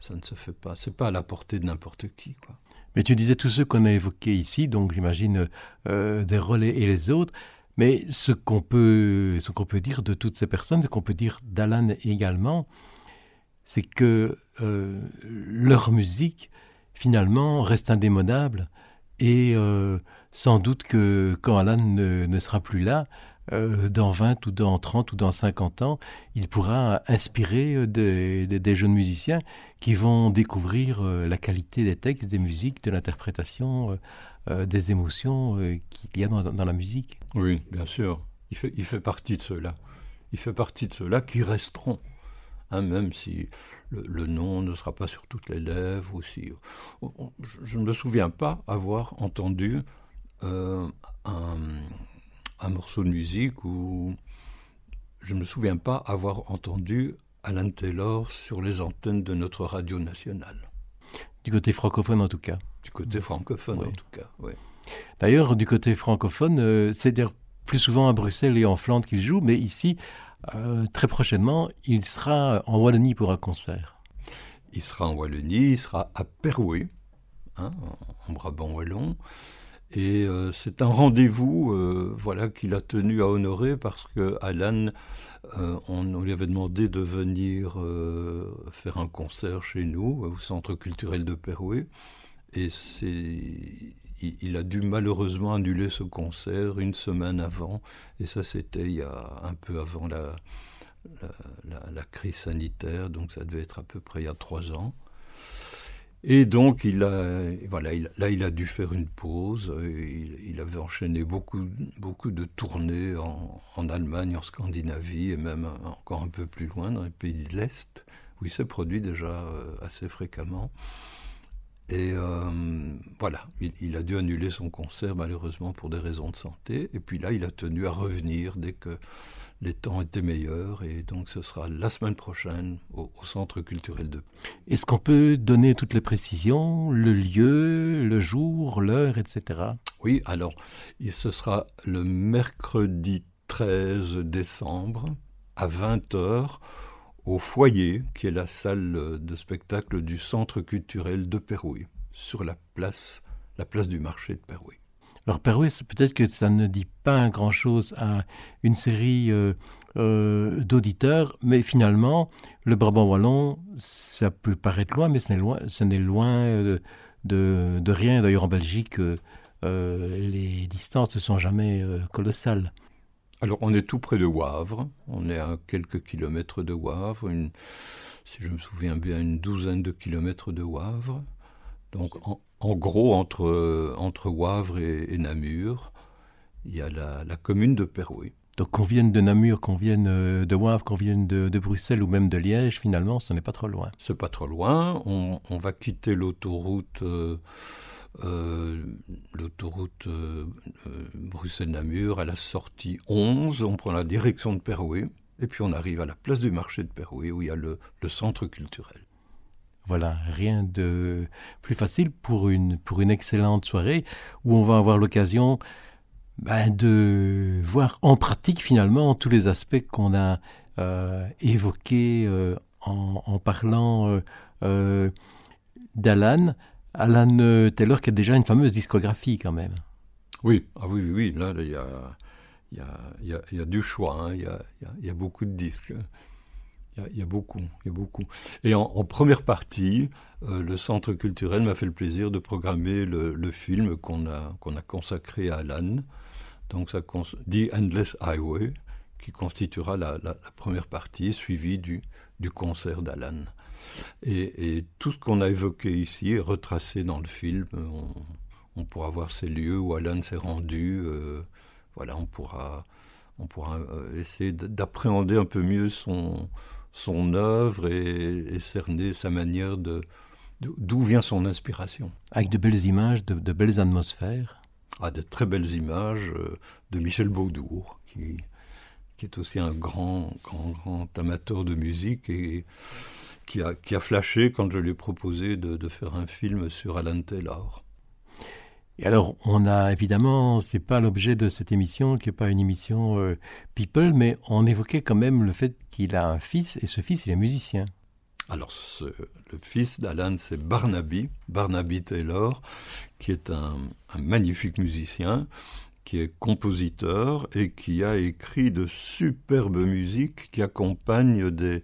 Ça ne se fait pas. C'est pas à la portée de n'importe qui, quoi. Mais tu disais tous ceux qu'on a évoqués ici, donc j'imagine euh, des relais et les autres. Mais ce qu'on peut, ce qu'on peut dire de toutes ces personnes, ce qu'on peut dire d'Alan également, c'est que euh, leur musique, finalement, reste indémodable. Et euh, sans doute que quand Alan ne sera plus là, euh, dans 20 ou dans 30 ou dans 50 ans, il pourra inspirer euh, des, jeunes musiciens qui vont découvrir euh, la qualité des textes, des musiques, de l'interprétation, des émotions qu'il y a dans, la musique. Oui, bien sûr. Il fait, partie de ceux-là. Il fait partie de ceux-là qui resteront. hein, même si le, nom ne sera pas sur toutes les lèvres. Aussi. Je ne me souviens pas avoir entendu un, un, morceau de musique où je ne me souviens pas avoir entendu Alan Taylor sur les antennes de notre radio nationale. Du côté francophone en tout cas. Du côté francophone oui. en tout cas, oui. D'ailleurs, du côté francophone, euh, c'est plus souvent à Bruxelles et en Flandre qu'il joue, mais ici, euh, très prochainement, il sera en Wallonie pour un concert. Il sera en Wallonie, il sera à Perouet, hein, en Brabant wallon. Et euh, c'est un rendez-vous euh, voilà, qu'il a tenu à honorer parce que Alan, euh, on, lui avait demandé de venir faire un concert chez nous, au Centre culturel de Perouet. Et c'est il, a dû malheureusement annuler ce concert une semaine avant. Et ça, c'était il y a un peu avant la, la crise sanitaire, donc ça devait être à peu près il y a trois ans. Et donc, il a, voilà, il, là, il a dû faire une pause. Il, avait enchaîné beaucoup, beaucoup de tournées en, en, Allemagne, en Scandinavie et même encore un peu plus loin dans les pays de l'Est, où il s'est produit déjà assez fréquemment. Et euh, voilà, il, il, a dû annuler son concert malheureusement pour des raisons de santé. Et puis là, il a tenu à revenir dès que les temps étaient meilleurs et donc ce sera la semaine prochaine au, au centre culturel de est-ce qu'on peut donner toutes les précisions le lieu le jour l'heure etc oui alors et ce sera le mercredi 13 décembre à 20 heures au foyer qui est la salle de spectacle du centre culturel de Pérouille sur la place la place du marché de Pérouille Alors Perouet, peut-être que ça ne dit pas grand-chose à une série euh, euh, d'auditeurs, mais finalement, le Brabant wallon, ça peut paraître loin, mais ce n'est loin, ce loin de, de, rien. D'ailleurs, en Belgique, euh, les distances ne sont jamais euh, colossales. Alors, on est tout près de Wavre. On est à quelques kilomètres de Wavre. Si je me souviens bien, une douzaine de kilomètres de Wavre. Donc, en, en gros, entre, entre Wavre et, et Namur, il y a la, la commune de Perouet. Donc qu'on vienne de Namur, qu'on vienne euh, de Wavre, qu'on vienne de, de Bruxelles ou même de Liège, finalement, ce n'est pas trop loin. C'est pas trop loin. On, on va quitter l'autoroute euh, euh, l'autoroute euh, Bruxelles-Namur à la sortie 11. On prend la direction de Perouet et puis on arrive à la place du marché de Perouet où il y a le, le centre culturel. Voilà, rien de plus facile pour une, pour une excellente soirée où on va avoir l'occasion ben, de voir en pratique finalement tous les aspects qu'on a euh, évoqués euh, en, parlant euh, d'Alan. Alan Taylor qui a déjà une fameuse discographie quand même. Oui, ah oui, oui, là il y a, y, a, y, a, du choix, il y, a, y a beaucoup de disques il y, a beaucoup il y a beaucoup. Et en, première partie euh, le centre culturel m'a fait le plaisir de programmer le, film qu'on a qu'on a consacré à Alan. Donc ça dit endless highway qui constituera la, première partie suivie du, du concert d'Alan. Et, tout ce qu'on a évoqué ici est retracé dans le film. On, on pourra voir ces lieux où Alan s'est rendu euh, voilà on pourra on pourra euh, essayer d'appréhender un peu mieux son, son œuvre et, et cerner sa manière de d'où vient son inspiration. Avec de belles images de, de belles atmosphères. Ah, de très belles images euh, de michel baudour qui, qui est aussi un grand grand grand amateur de musique et qui a, qui a flashé quand je lui ai proposé de, de faire un film sur alan taylor. Et alors, on a évidemment, c'est pas l'objet de cette émission, qui n'est pas une émission euh, people, mais on évoquait quand même le fait qu'il a un fils, et ce fils, il est musicien. Alors, le fils d'Alan, c'est Barnaby, Barnaby Taylor, qui est un, magnifique musicien, qui est compositeur et qui a écrit de superbes musiques qui accompagnent des,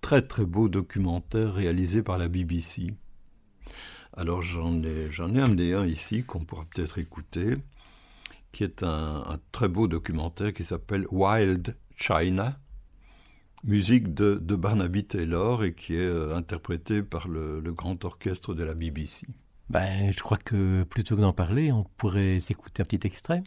très très beaux documentaires réalisés par la BBC. Alors j'en ai, ai amené un ici qu'on pourra peut-être écouter, qui est un très beau documentaire qui s'appelle Wild China, musique de, de Barnaby Taylor et qui est euh, interprété par le, le grand orchestre de la BBC. Ben, je crois que plutôt que d'en parler, on pourrait s'écouter un petit extrait.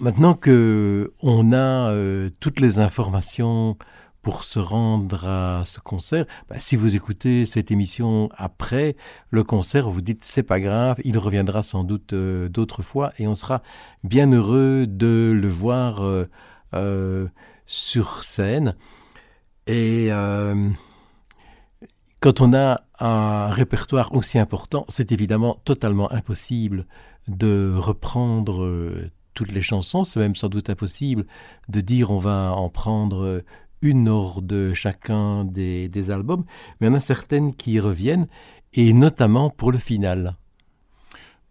Maintenant que on a euh, toutes les informations pour se rendre à ce concert, bah, si vous écoutez cette émission après le concert, vous dites c'est pas grave, il reviendra sans doute euh, d'autres fois et on sera bien heureux de le voir euh, sur scène. Et quand on a un répertoire aussi important, c'est évidemment totalement impossible de reprendre toutes les chansons. C'est même sans doute impossible de dire on va en prendre une hors de chacun des, albums, mais il y en a certaines qui reviennent, et notamment pour le final.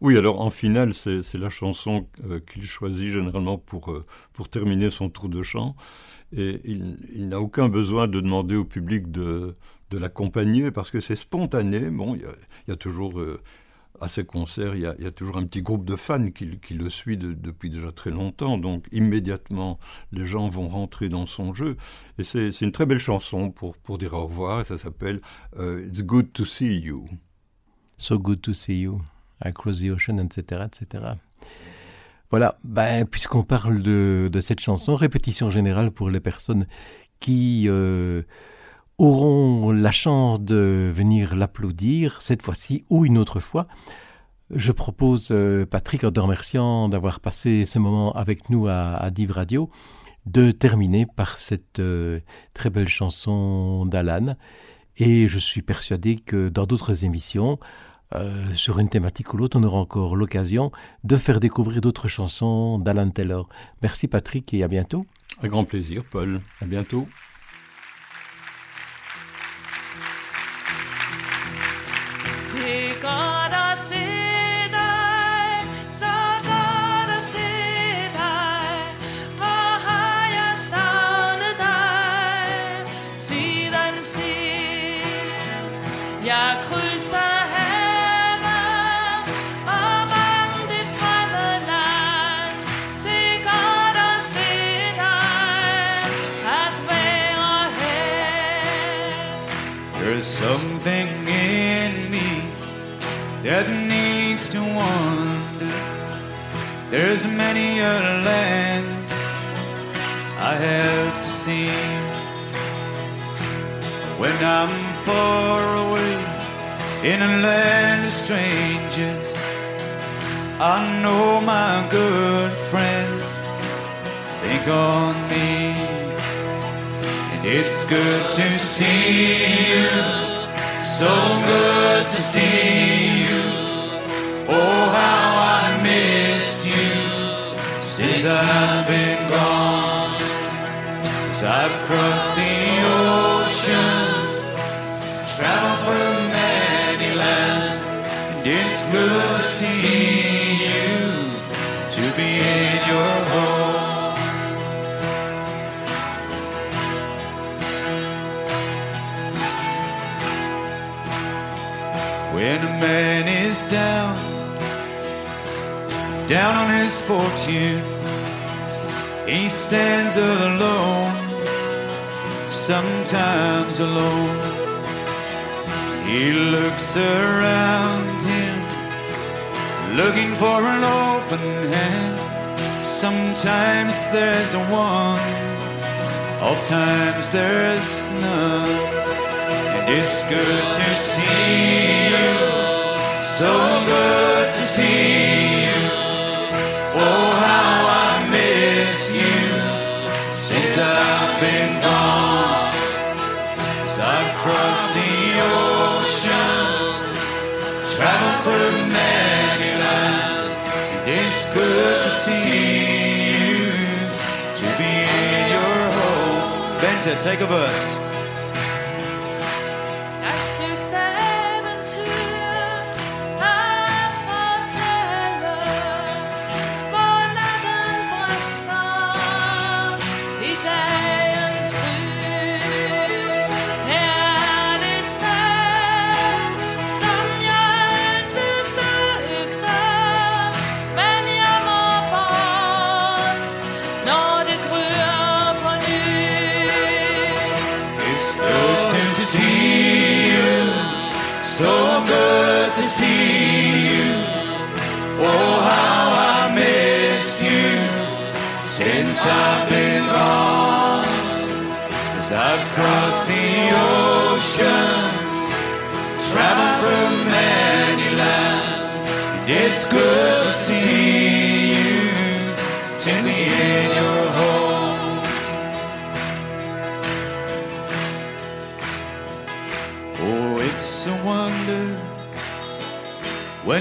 Oui, alors en finale, c'est la chanson euh, qu'il choisit généralement pour, euh, pour terminer son tour de chant. Et il, n'a aucun besoin de demander au public de, de l'accompagner parce que c'est spontané. Bon, il y a, il y a toujours, euh, à ces concerts, il y, a, toujours un petit groupe de fans qui, le suit de- depuis déjà très longtemps. Donc immédiatement, les gens vont rentrer dans son jeu. Et c'est une très belle chanson pour, dire au revoir. Et ça s'appelle euh, It's Good to See You. So good to see you, across the ocean, etc. etc. Voilà, ben, puisqu'on parle de, de cette chanson, répétition générale pour les personnes qui euh, auront la chance de venir l'applaudir cette fois-ci ou une autre fois. Je propose, euh, Patrick, en te remerciant d'avoir passé ce moment avec nous à, à Div Radio, de terminer par cette euh, très belle chanson d'Alan. Et je suis persuadé que dans d'autres émissions, euh, sur une thématique ou l'autre, on aura encore l'occasion de faire découvrir d'autres chansons d'Alan Taylor. Merci Patrick et à bientôt. Un grand plaisir, Paul. À bientôt. Här. There's something in me that needs to wander. There's many a land I have to see. When I'm far away in a land of strangers, I know my good friends think on me. And it's good to see you, so good to see you. Oh, how I missed you since I've been gone. As I've crossed the oceans, traveled through many lands, and it's good to see you, to be in your home. When a man is down, down on his fortune, he stands alone, sometimes alone. He looks around him, looking for an open hand. Sometimes there's one, oftentimes times there's none. And it's good to see you, so good to see you. Oh, how I miss you since I've been gone. Cause I've crossed the over many lives, It's good to see you, to be in your home. Benta, take a verse.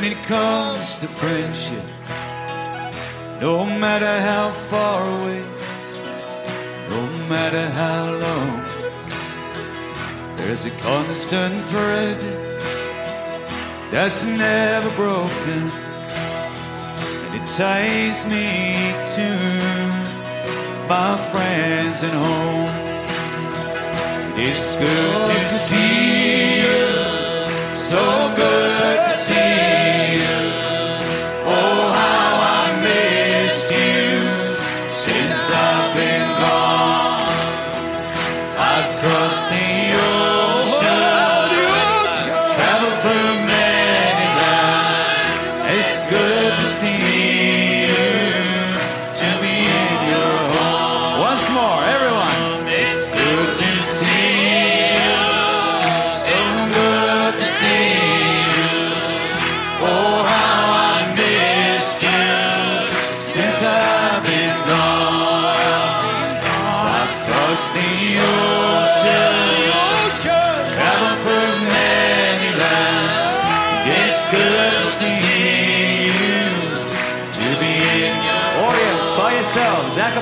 when it comes to friendship. No matter how far away, no matter how long, there's a constant thread that's never broken, and it ties me to my friends and home. It's good oh, to see you, so good.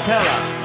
Capella.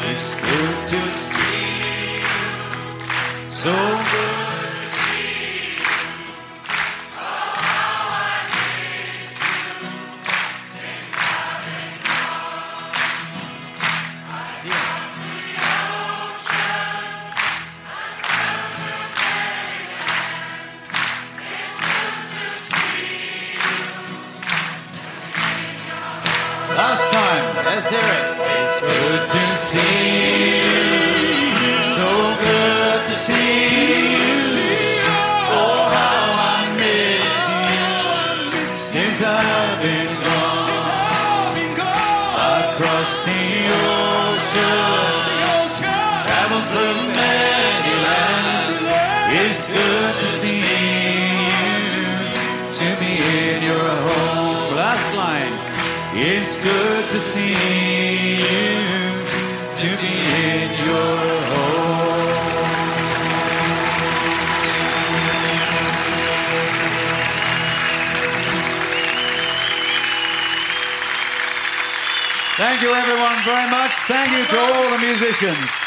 very much. Thank you to all the musicians.